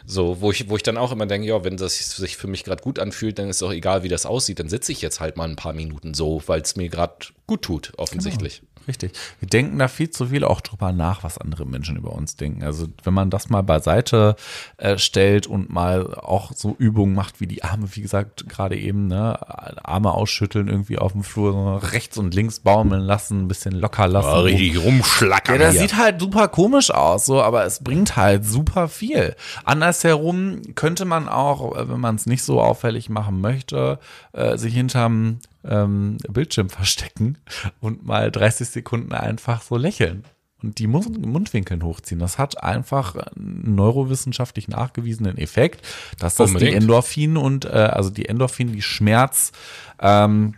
So, wo ich, wo ich dann auch immer denke, ja, wenn das sich für mich gerade gut anfühlt, dann ist doch egal, wie das aussieht, dann sitze ich jetzt halt mal ein paar Minuten so, weil es mir gerade gut tut, offensichtlich. Genau richtig. Wir denken da viel zu viel auch drüber nach, was andere Menschen über uns denken. Also wenn man das mal beiseite äh, stellt und mal auch so Übungen macht, wie die Arme, wie gesagt, gerade eben, ne, Arme ausschütteln, irgendwie auf dem Flur so rechts und links baumeln lassen, ein bisschen locker lassen. Ja, richtig rumschlackern. Ja, das hier. sieht halt super komisch aus, so, aber es bringt halt super viel. Andersherum könnte man auch, äh, wenn man es nicht so auffällig machen möchte, äh, sich hinterm ähm, Bildschirm verstecken und mal 30 Sekunden einfach so lächeln und die Mundwinkeln hochziehen. Das hat einfach einen neurowissenschaftlich nachgewiesenen Effekt, dass das Unbedingt. die Endorphin und äh, also die Endorphin, die Schmerz ähm,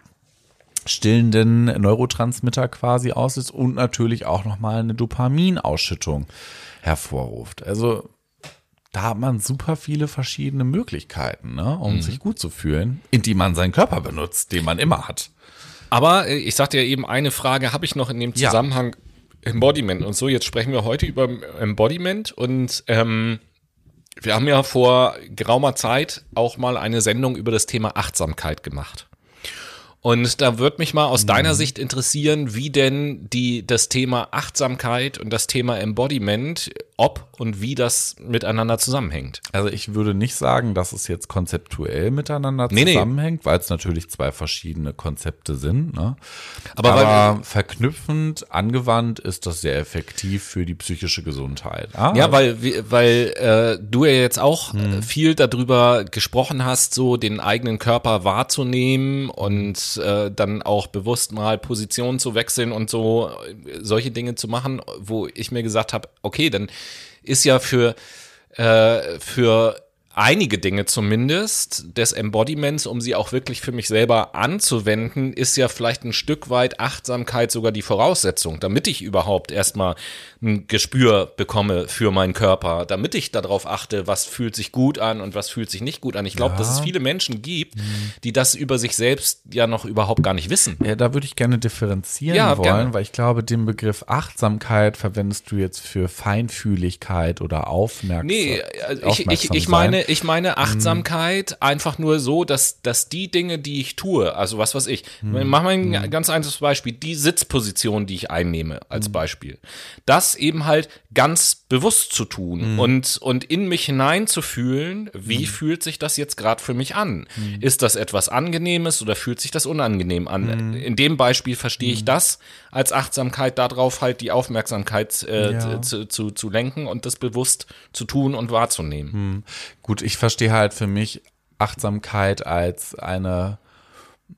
stillenden Neurotransmitter quasi auslöst und natürlich auch nochmal eine Dopaminausschüttung hervorruft. Also da hat man super viele verschiedene Möglichkeiten, ne, um mhm. sich gut zu fühlen, in die man seinen Körper benutzt, den man immer hat. Aber äh, ich sagte ja eben, eine Frage habe ich noch in dem Zusammenhang ja. Embodiment und so. Jetzt sprechen wir heute über Embodiment und ähm, wir haben ja vor geraumer Zeit auch mal eine Sendung über das Thema Achtsamkeit gemacht. Und da würde mich mal aus deiner Sicht interessieren, wie denn die, das Thema Achtsamkeit und das Thema Embodiment, ob und wie das miteinander zusammenhängt. Also ich würde nicht sagen, dass es jetzt konzeptuell miteinander Nee, nee. zusammenhängt, weil es natürlich zwei verschiedene Konzepte sind. Ne? Aber Aber, weil- verknüpfend, angewandt ist das sehr effektiv für die psychische Gesundheit. Ah, Ja, weil, weil äh, du ja jetzt auch äh, viel darüber gesprochen hast, so den eigenen Körper wahrzunehmen und äh, dann auch bewusst mal Position zu wechseln und so äh, solche Dinge zu machen, wo ich mir gesagt habe, okay, dann ist ja für äh, für einige Dinge zumindest des Embodiments, um sie auch wirklich für mich selber anzuwenden, ist ja vielleicht ein Stück weit Achtsamkeit sogar die Voraussetzung, damit ich überhaupt erstmal ein Gespür bekomme für meinen Körper, damit ich darauf achte, was fühlt sich gut an und was fühlt sich nicht gut an. Ich glaube, dass es viele Menschen gibt, die das über sich selbst ja noch überhaupt gar nicht wissen. Ja, da würde ich gerne differenzieren Ja, wollen, gerne. weil ich glaube, den Begriff Achtsamkeit verwendest du jetzt für Feinfühligkeit oder Aufmerksamkeit. Nee, also ich, ich, ich meine, ich meine Achtsamkeit einfach nur so, dass, dass die Dinge, die ich tue, also was weiß ich, mach mal ein ganz einfaches Beispiel, die Sitzposition, die ich einnehme, als Beispiel, das eben halt ganz bewusst zu tun und, und in mich hineinzufühlen, wie fühlt sich das jetzt gerade für mich an? Ist das etwas Angenehmes oder fühlt sich das unangenehm an? In dem Beispiel verstehe ich das als Achtsamkeit, darauf halt die Aufmerksamkeit äh, Ja. zu, zu, zu lenken und das bewusst zu tun und wahrzunehmen. Gut, ich verstehe halt für mich Achtsamkeit als eine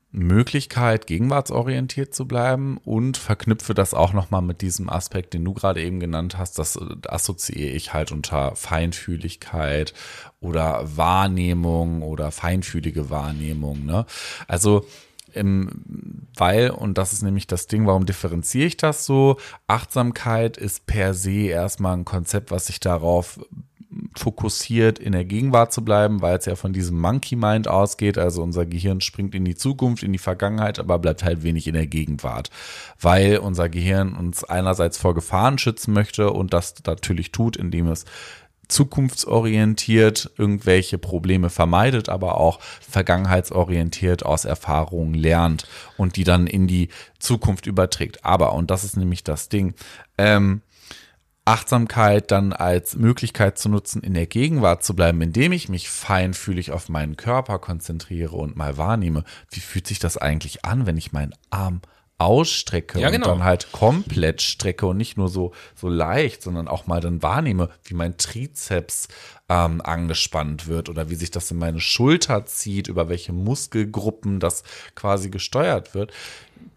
Möglichkeit, gegenwartsorientiert zu bleiben und verknüpfe das auch nochmal mit diesem Aspekt, den du gerade eben genannt hast. Das äh, assoziiere ich halt unter Feinfühligkeit oder Wahrnehmung oder feinfühlige Wahrnehmung. Ne? Also im, weil, und das ist nämlich das Ding, warum differenziere ich das so? Achtsamkeit ist per se erstmal ein Konzept, was sich darauf fokussiert, in der Gegenwart zu bleiben, weil es ja von diesem Monkey Mind ausgeht. Also unser Gehirn springt in die Zukunft, in die Vergangenheit, aber bleibt halt wenig in der Gegenwart, weil unser Gehirn uns einerseits vor Gefahren schützen möchte und das natürlich tut, indem es zukunftsorientiert irgendwelche Probleme vermeidet, aber auch vergangenheitsorientiert aus Erfahrungen lernt und die dann in die Zukunft überträgt. Aber, und das ist nämlich das Ding, ähm, Achtsamkeit dann als Möglichkeit zu nutzen, in der Gegenwart zu bleiben, indem ich mich feinfühlig auf meinen Körper konzentriere und mal wahrnehme, wie fühlt sich das eigentlich an, wenn ich meinen Arm ausstrecke Ja, genau. und dann halt komplett strecke und nicht nur so, so leicht, sondern auch mal dann wahrnehme, wie mein Trizeps ähm, angespannt wird oder wie sich das in meine Schulter zieht, über welche Muskelgruppen das quasi gesteuert wird.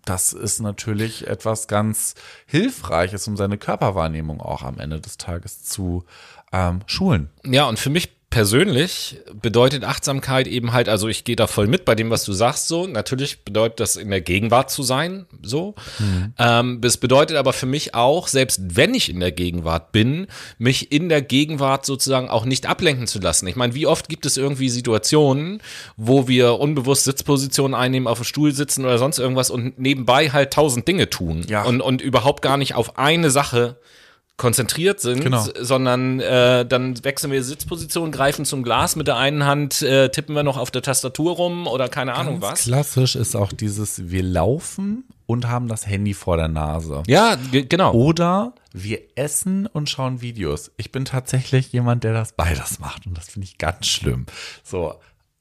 Das ist natürlich etwas ganz Hilfreiches, um seine Körperwahrnehmung auch am Ende des Tages zu ähm, schulen. Ja, und für mich persönlich bedeutet Achtsamkeit eben halt, also ich gehe da voll mit bei dem, was du sagst, so. Natürlich bedeutet das in der Gegenwart zu sein, so. Ähm, das bedeutet aber für mich auch, selbst wenn ich in der Gegenwart bin, mich in der Gegenwart sozusagen auch nicht ablenken zu lassen. Ich meine, wie oft gibt es irgendwie Situationen, wo wir unbewusst Sitzpositionen einnehmen, auf dem Stuhl sitzen oder sonst irgendwas und nebenbei halt tausend Dinge tun Ja. und, und überhaupt gar nicht auf eine Sache konzentriert sind, Genau. sondern äh, dann wechseln wir Sitzposition, greifen zum Glas, mit der einen Hand äh, tippen wir noch auf der Tastatur rum oder keine Ahnung was. Klassisch ist auch dieses, wir laufen und haben das Handy vor der Nase. Ja, ge- genau. Oder wir essen und schauen Videos. Ich bin tatsächlich jemand, der das beides macht und das finde ich ganz schlimm. So,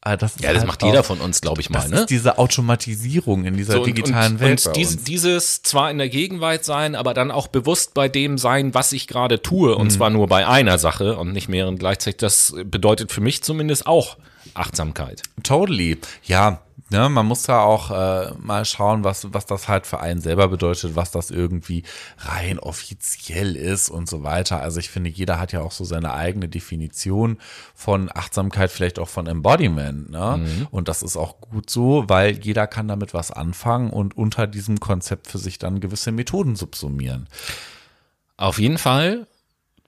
äh, das ja, das halt macht jeder von uns, glaube ich mal, Das ne? ist diese Automatisierung in dieser So, und- digitalen und, Welt. Und dies, dieses zwar in der Gegenwart sein, aber dann auch bewusst bei dem sein, was ich gerade tue, Mhm. und zwar nur bei einer Sache und nicht mehreren gleichzeitig, das bedeutet für mich zumindest auch Achtsamkeit. Totally. Ja, ne, man muss da auch äh, mal schauen, was, was das halt für einen selber bedeutet, was das irgendwie rein offiziell ist und so weiter. Also ich finde, jeder hat ja auch so seine eigene Definition von Achtsamkeit, vielleicht auch von Embodiment. Ne? Und das ist auch gut so, weil jeder kann damit was anfangen und unter diesem Konzept für sich dann gewisse Methoden subsumieren. Auf jeden Fall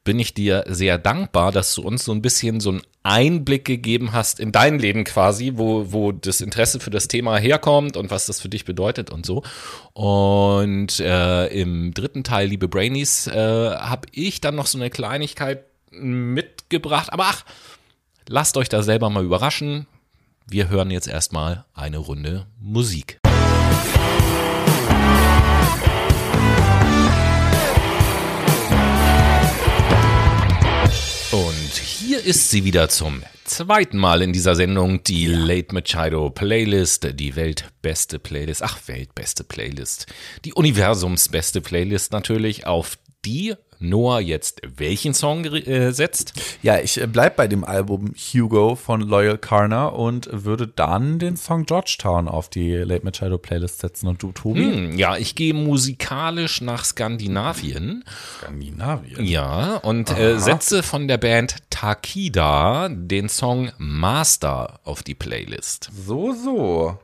bin ich dir sehr dankbar, dass du uns so ein bisschen so einen Einblick gegeben hast in dein Leben quasi, wo, wo das Interesse für das Thema herkommt und was das für dich bedeutet und so. Und äh, im dritten Teil, liebe Brainies, äh, habe ich dann noch so eine Kleinigkeit mitgebracht. Aber ach, lasst euch da selber mal überraschen. Wir hören jetzt erstmal eine Runde Musik. Ist sie wieder zum zweiten Mal in dieser Sendung, die ja. Late Machado Playlist, die weltbeste Playlist, ach, weltbeste Playlist, die universumsbeste Playlist natürlich, auf die Noah jetzt welchen Song äh, setzt? Ja, ich äh, bleib bei dem Album Hugo von Loyal Carner und würde dann den Song Georgetown auf die Late Machado Playlist setzen. Und du, Tobi? Hm, ja, ich gehe musikalisch nach Skandinavien. Skandinavien? Ja, und äh, setze von der Band Takida den Song Master auf die Playlist. So, so.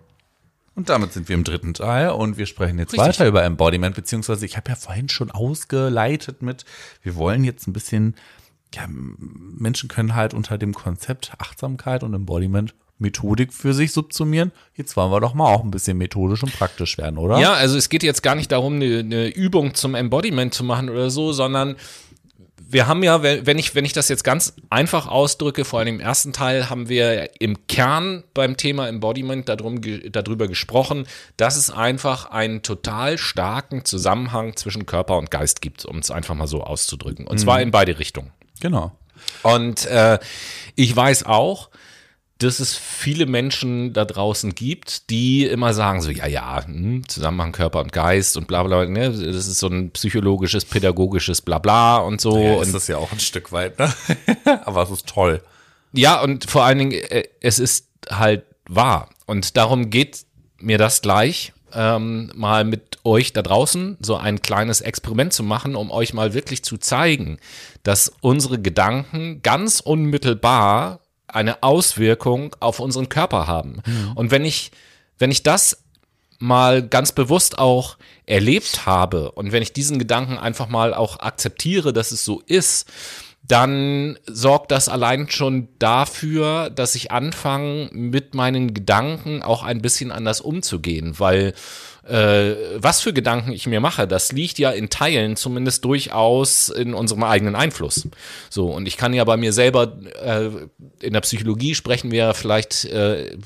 Und damit sind wir im dritten Teil und wir sprechen jetzt Richtig. weiter über Embodiment, beziehungsweise ich habe ja vorhin schon ausgeleitet mit, wir wollen jetzt ein bisschen, ja, Menschen können halt unter dem Konzept Achtsamkeit und Embodiment Methodik für sich subsumieren. Jetzt wollen wir doch mal auch ein bisschen methodisch und praktisch werden, oder? Ja, also es geht jetzt gar nicht darum, eine, eine Übung zum Embodiment zu machen oder so, sondern wir haben ja, wenn ich, wenn ich das jetzt ganz einfach ausdrücke, vor allem im ersten Teil, haben wir im Kern beim Thema Embodiment darum, darüber gesprochen, dass es einfach einen total starken Zusammenhang zwischen Körper und Geist gibt, um es einfach mal so auszudrücken. Und mhm. zwar in beide Richtungen. Genau. Und äh, ich weiß auch, dass es viele Menschen da draußen gibt, die immer sagen so, ja, ja, hm, Zusammenhang Körper und Geist und bla bla, ne? das ist so ein psychologisches, pädagogisches Blabla und so. Ja, ist und das ja auch ein Stück weit, ne? (laughs) aber es ist toll. Ja, und vor allen Dingen, äh, es ist halt wahr. Und darum geht mir das gleich, ähm, mal mit euch da draußen so ein kleines Experiment zu machen, um euch mal wirklich zu zeigen, dass unsere Gedanken ganz unmittelbar eine Auswirkung auf unseren Körper haben. Mhm. Und wenn ich, wenn ich das mal ganz bewusst auch erlebt habe und wenn ich diesen Gedanken einfach mal auch akzeptiere, dass es so ist, dann sorgt das allein schon dafür, dass ich anfange, mit meinen Gedanken auch ein bisschen anders umzugehen, weil äh, was für Gedanken ich mir mache, das liegt ja in Teilen zumindest durchaus in unserem eigenen Einfluss. So, und ich kann ja bei mir selber, äh, in der Psychologie sprechen wir vielleicht äh,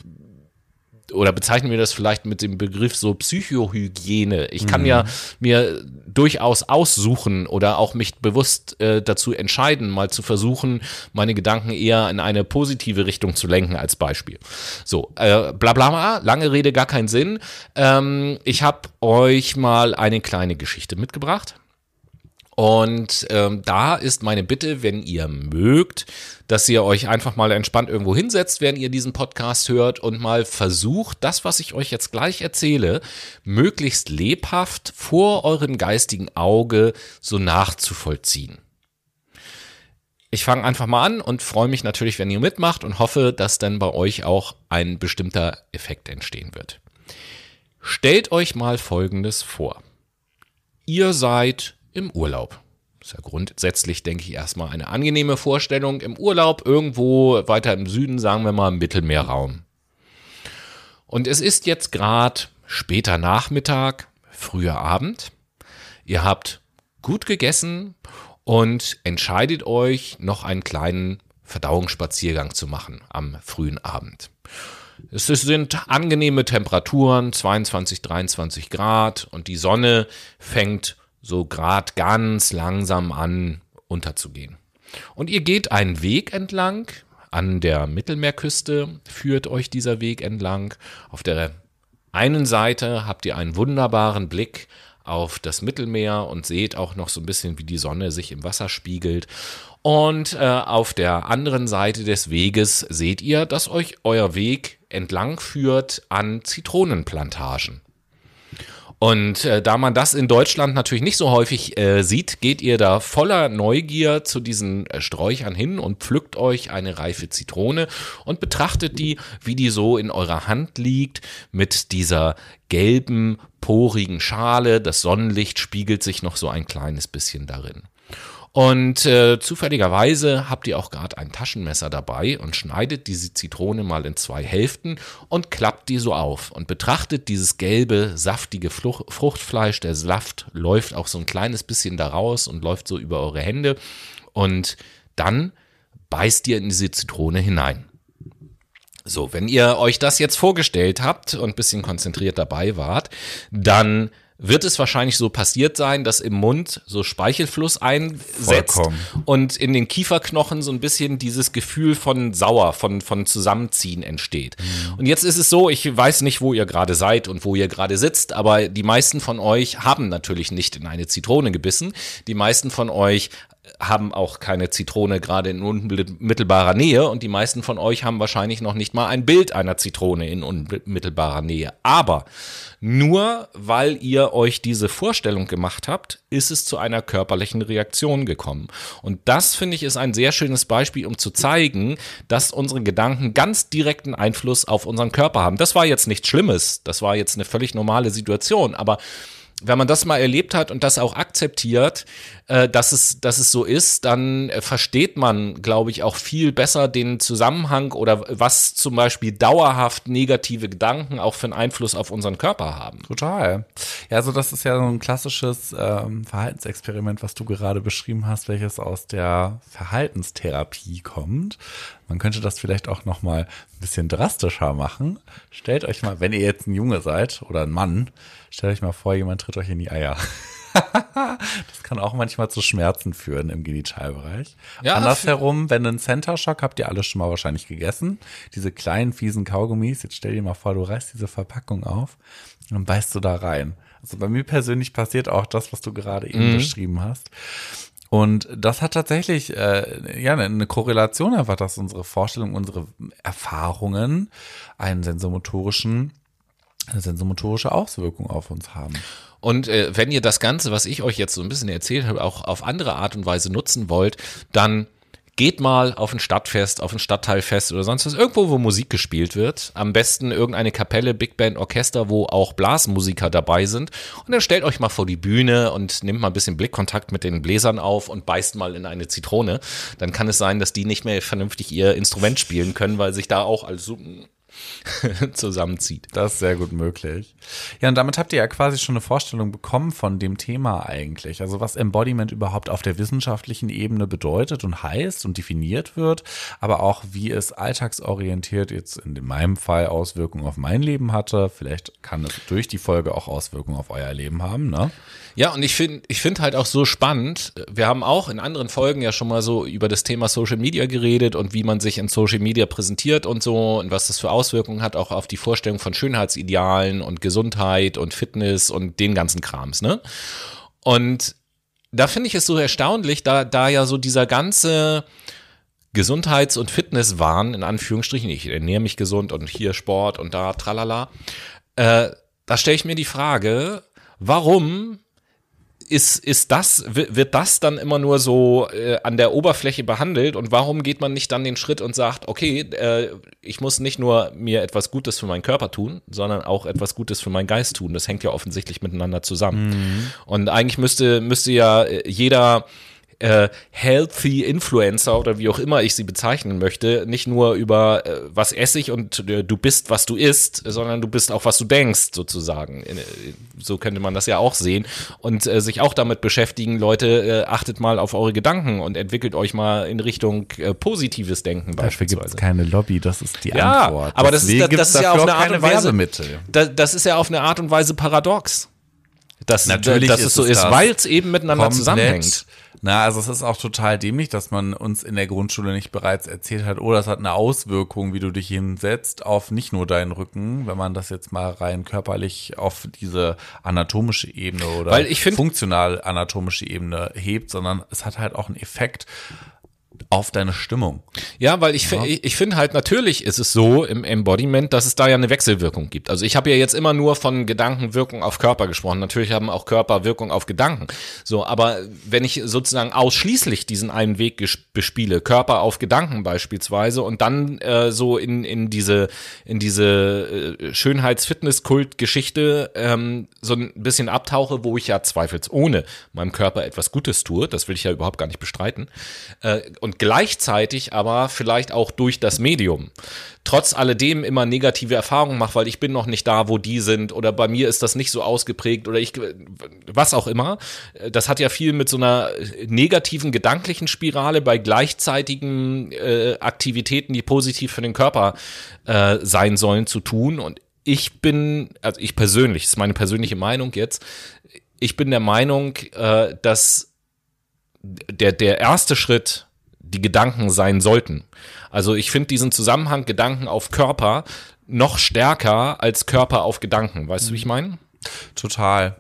oder bezeichnen wir das vielleicht mit dem Begriff so Psychohygiene. Ich kann mhm. ja mir durchaus aussuchen oder auch mich bewusst äh, dazu entscheiden, mal zu versuchen, meine Gedanken eher in eine positive Richtung zu lenken als Beispiel. So, äh, bla bla bla, lange Rede, gar keinen Sinn. Ähm, ich habe euch mal eine kleine Geschichte mitgebracht. Und ähm, da ist meine Bitte, wenn ihr mögt, dass ihr euch einfach mal entspannt irgendwo hinsetzt, während ihr diesen Podcast hört und mal versucht, das, was ich euch jetzt gleich erzähle, möglichst lebhaft vor eurem geistigen Auge so nachzuvollziehen. Ich fange einfach mal an und freue mich natürlich, wenn ihr mitmacht und hoffe, dass dann bei euch auch ein bestimmter Effekt entstehen wird. Stellt euch mal Folgendes vor. Ihr seid im Urlaub. Das ist ja grundsätzlich, denke ich, erstmal eine angenehme Vorstellung. Im Urlaub irgendwo weiter im Süden, sagen wir mal im Mittelmeerraum. Und es ist jetzt gerade später Nachmittag, früher Abend. Ihr habt gut gegessen und entscheidet euch, noch einen kleinen Verdauungsspaziergang zu machen am frühen Abend. Es sind angenehme Temperaturen, 22, 23 Grad und die Sonne fängt so grad ganz langsam an unterzugehen. Und ihr geht einen Weg entlang, an der Mittelmeerküste führt euch dieser Weg entlang. Auf der einen Seite habt ihr einen wunderbaren Blick auf das Mittelmeer und seht auch noch so ein bisschen, wie die Sonne sich im Wasser spiegelt. Und äh, auf der anderen Seite des Weges seht ihr, dass euch euer Weg entlang führt an Zitronenplantagen. Und äh, da man das in Deutschland natürlich nicht so häufig äh, sieht, geht ihr da voller Neugier zu diesen äh, Sträuchern hin und pflückt euch eine reife Zitrone und betrachtet die, wie die so in eurer Hand liegt, mit dieser gelben, porigen Schale. Das Sonnenlicht spiegelt sich noch so ein kleines bisschen darin. Und äh, zufälligerweise habt ihr auch gerade ein Taschenmesser dabei und schneidet diese Zitrone mal in zwei Hälften und klappt die so auf und betrachtet dieses gelbe, saftige Fluch Fruchtfleisch. Der Saft läuft auch so ein kleines bisschen da raus und läuft so über eure Hände. Und dann beißt ihr in diese Zitrone hinein. So, wenn ihr euch das jetzt vorgestellt habt und bisschen konzentriert dabei wart, dann wird es wahrscheinlich so passiert sein, dass im Mund so Speichelfluss einsetzt Vollkommen. und in den Kieferknochen so ein bisschen dieses Gefühl von sauer, von, von Zusammenziehen entsteht. Und jetzt ist es so, ich weiß nicht, wo ihr gerade seid und wo ihr gerade sitzt, aber die meisten von euch haben natürlich nicht in eine Zitrone gebissen. Die meisten von euch haben auch keine Zitrone gerade in unmittelbarer Nähe und die meisten von euch haben wahrscheinlich noch nicht mal ein Bild einer Zitrone in unmittelbarer Nähe. Aber nur weil ihr euch diese Vorstellung gemacht habt, ist es zu einer körperlichen Reaktion gekommen. Und das finde ich ist ein sehr schönes Beispiel, um zu zeigen, dass unsere Gedanken ganz direkten Einfluss auf unseren Körper haben. Das war jetzt nichts Schlimmes, das war jetzt eine völlig normale Situation, aber wenn man das mal erlebt hat und das auch akzeptiert, äh, dass, es, dass es so ist, dann äh, versteht man, glaube ich, auch viel besser den Zusammenhang oder was zum Beispiel dauerhaft negative Gedanken auch für einen Einfluss auf unseren Körper haben. Total. Ja, also das ist ja so ein klassisches ähm, Verhaltensexperiment, was du gerade beschrieben hast, welches aus der Verhaltenstherapie kommt. Man könnte das vielleicht auch noch mal ein bisschen drastischer machen. Stellt euch mal, wenn ihr jetzt ein Junge seid oder ein Mann, stellt euch mal vor, jemand tritt euch in die Eier. (laughs) das kann auch manchmal zu Schmerzen führen im Genitalbereich. Ja, Andersherum, wenn ein Center Shock habt ihr alle schon mal wahrscheinlich gegessen. Diese kleinen fiesen Kaugummis. Jetzt stell dir mal vor, du reißt diese Verpackung auf und beißt du da rein. Also bei mir persönlich passiert auch das, was du gerade eben beschrieben hast. Und das hat tatsächlich äh, ja eine Korrelation einfach, dass unsere Vorstellungen, unsere Erfahrungen einen sensomotorischen eine sensomotorische Auswirkung auf uns haben. Und äh, wenn ihr das Ganze, was ich euch jetzt so ein bisschen erzählt habe, auch auf andere Art und Weise nutzen wollt, dann geht mal auf ein Stadtfest, auf ein Stadtteilfest oder sonst was, irgendwo, wo Musik gespielt wird. Am besten irgendeine Kapelle, Big Band, Orchester, wo auch Blasmusiker dabei sind. Und dann stellt euch mal vor die Bühne und nehmt mal ein bisschen Blickkontakt mit den Bläsern auf und beißt mal in eine Zitrone. Dann kann es sein, dass die nicht mehr vernünftig ihr Instrument spielen können, weil sich da auch also (laughs) zusammenzieht. Das ist sehr gut möglich. Ja, und damit habt ihr ja quasi schon eine Vorstellung bekommen von dem Thema eigentlich. Also was Embodiment überhaupt auf der wissenschaftlichen Ebene bedeutet und heißt und definiert wird, aber auch wie es alltagsorientiert jetzt in meinem Fall Auswirkungen auf mein Leben hatte. Vielleicht kann es durch die Folge auch Auswirkungen auf euer Leben haben, ne? Ja, und ich finde ich finde halt auch so spannend, wir haben auch in anderen Folgen ja schon mal so über das Thema Social Media geredet und wie man sich in Social Media präsentiert und so und was das für Auswirkungen hat auch auf die Vorstellung von Schönheitsidealen und Gesundheit und Fitness und den ganzen Krams, ne? Und da finde ich es so erstaunlich, da, da ja so dieser ganze Gesundheits- und Fitnesswahn, in Anführungsstrichen, ich ernähre mich gesund und hier Sport und da tralala, äh, da stelle ich mir die Frage, warum ist, ist das, wi- wird das dann immer nur so äh, an der Oberfläche behandelt und warum geht man nicht dann den Schritt und sagt, okay, äh, ich muss nicht nur mir etwas Gutes für meinen Körper tun, sondern auch etwas Gutes für meinen Geist tun. Das hängt ja offensichtlich miteinander zusammen. Und eigentlich müsste, müsste ja äh, jeder äh, healthy Influencer oder wie auch immer ich sie bezeichnen möchte, nicht nur über äh, was esse ich und äh, du bist, was du isst, sondern du bist auch, was du denkst, sozusagen. Äh, so könnte man das ja auch sehen und äh, sich auch damit beschäftigen, Leute, äh, achtet mal auf eure Gedanken und entwickelt euch mal in Richtung positives Denken Dafür gibt es beispielsweise. keine Lobby, das ist die Ja, Antwort. aber das ist, das gibt's ist ja auf eine Art und Weise, Werbemittel. das, das ist ja auf eine Art und Weise paradox. Dass, Natürlich dass ist es so ist, weil es eben miteinander Komplett. zusammenhängt. Na, also es ist auch total dämlich, dass man uns in der Grundschule nicht bereits erzählt hat, oh, das hat eine Auswirkung, wie du dich hinsetzt, auf nicht nur deinen Rücken, wenn man das jetzt mal rein körperlich auf diese anatomische Ebene oder Weil ich find- funktional anatomische Ebene hebt, sondern es hat halt auch einen Effekt auf deine Stimmung. Ja, weil ich, fi- ich, ich finde halt, natürlich ist es so im Embodiment, dass es da ja eine Wechselwirkung gibt. Also ich habe ja jetzt immer nur von Gedankenwirkung auf Körper gesprochen. Natürlich haben auch Körper Wirkung auf Gedanken. So, aber wenn ich sozusagen ausschließlich diesen einen Weg bespiele, Körper auf Gedanken beispielsweise, und dann äh, so in, in diese, in diese äh, Schönheits-Fitness-Kult-Geschichte ähm, so ein bisschen abtauche, wo ich ja zweifelsohne meinem Körper etwas Gutes tue, das will ich ja überhaupt gar nicht bestreiten, äh, und gleichzeitig aber vielleicht auch durch das Medium trotz alledem immer negative Erfahrungen mache, weil ich bin noch nicht da, wo die sind oder bei mir ist das nicht so ausgeprägt oder ich was auch immer. Das hat ja viel mit so einer negativen gedanklichen Spirale bei gleichzeitigen äh, Aktivitäten, die positiv für den Körper äh, sein sollen, zu tun und ich bin, also ich persönlich, ist meine persönliche Meinung jetzt, ich bin der Meinung, äh, dass der, der erste Schritt die Gedanken sein sollten. Also ich finde diesen Zusammenhang Gedanken auf Körper noch stärker als Körper auf Gedanken. Weißt du, wie ich meine? Total.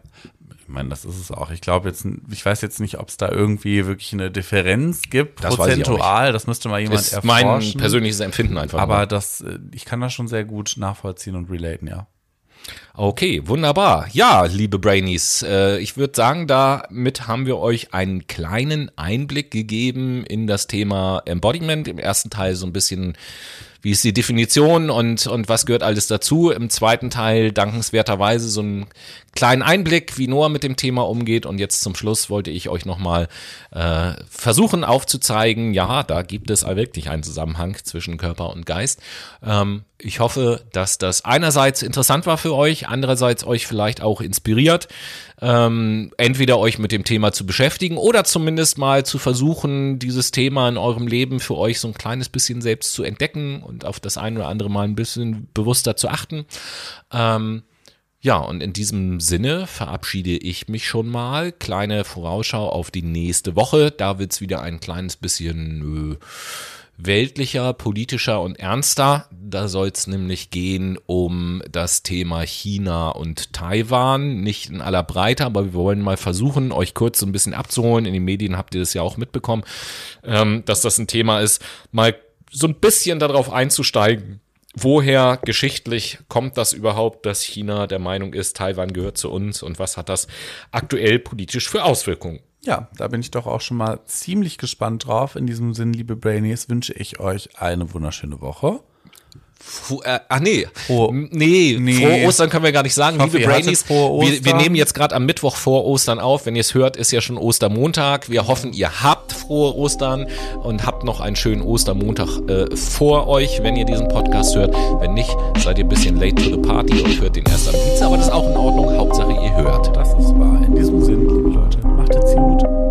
Ich meine, das ist es auch. Ich glaube jetzt, ich weiß jetzt nicht, ob es da irgendwie wirklich eine Differenz gibt, Das prozentual. Das müsste mal jemand ist erforschen. mein persönliches Empfinden einfach. aber nur. das, äh, ich kann das schon sehr gut nachvollziehen und relaten, ja. Okay, wunderbar. Ja, liebe Brainies, äh, ich würde sagen, damit haben wir euch einen kleinen Einblick gegeben in das Thema Embodiment. Im ersten Teil so ein bisschen, wie ist die Definition und, und was gehört alles dazu. Im zweiten Teil dankenswerterweise so einen kleinen Einblick, wie Noah mit dem Thema umgeht. Und jetzt zum Schluss wollte ich euch nochmal äh, versuchen aufzuzeigen, ja, da gibt es wirklich einen Zusammenhang zwischen Körper und Geist. Ähm, ich hoffe, dass das einerseits interessant war für euch, andererseits euch vielleicht auch inspiriert, ähm, entweder euch mit dem Thema zu beschäftigen oder zumindest mal zu versuchen, dieses Thema in eurem Leben für euch so ein kleines bisschen selbst zu entdecken und auf das ein oder andere mal ein bisschen bewusster zu achten. Ähm, ja, und in diesem Sinne verabschiede ich mich schon mal. Kleine Vorausschau auf die nächste Woche. Da wird's wieder ein kleines bisschen äh, weltlicher, politischer und ernster. Da soll's nämlich gehen um das Thema China und Taiwan. Nicht in aller Breite, aber wir wollen mal versuchen, euch kurz so ein bisschen abzuholen. In den Medien habt ihr das ja auch mitbekommen, ähm, dass das ein Thema ist, mal so ein bisschen darauf einzusteigen, woher geschichtlich kommt das überhaupt, dass China der Meinung ist, Taiwan gehört zu uns und was hat das aktuell politisch für Auswirkungen? Ja, da bin ich doch auch schon mal ziemlich gespannt drauf. In diesem Sinn, liebe Brainies, wünsche ich euch eine wunderschöne Woche. Fu äh, ach nee. Frohe- nee, Nee. frohe Ostern können wir gar nicht sagen. Hoffe, Liebe Brainies, wir, wir nehmen jetzt gerade am Mittwoch vor Ostern auf. Wenn ihr es hört, ist ja schon Ostermontag. Wir hoffen, ihr habt frohe Ostern und habt noch einen schönen Ostermontag äh, vor euch, wenn ihr diesen Podcast hört. Wenn nicht, seid ihr ein bisschen late to the party und hört den erst am Dienstag. Aber das ist auch in Ordnung. Hauptsache, ihr hört. Das ist wahr. In diesem Sinn, liebe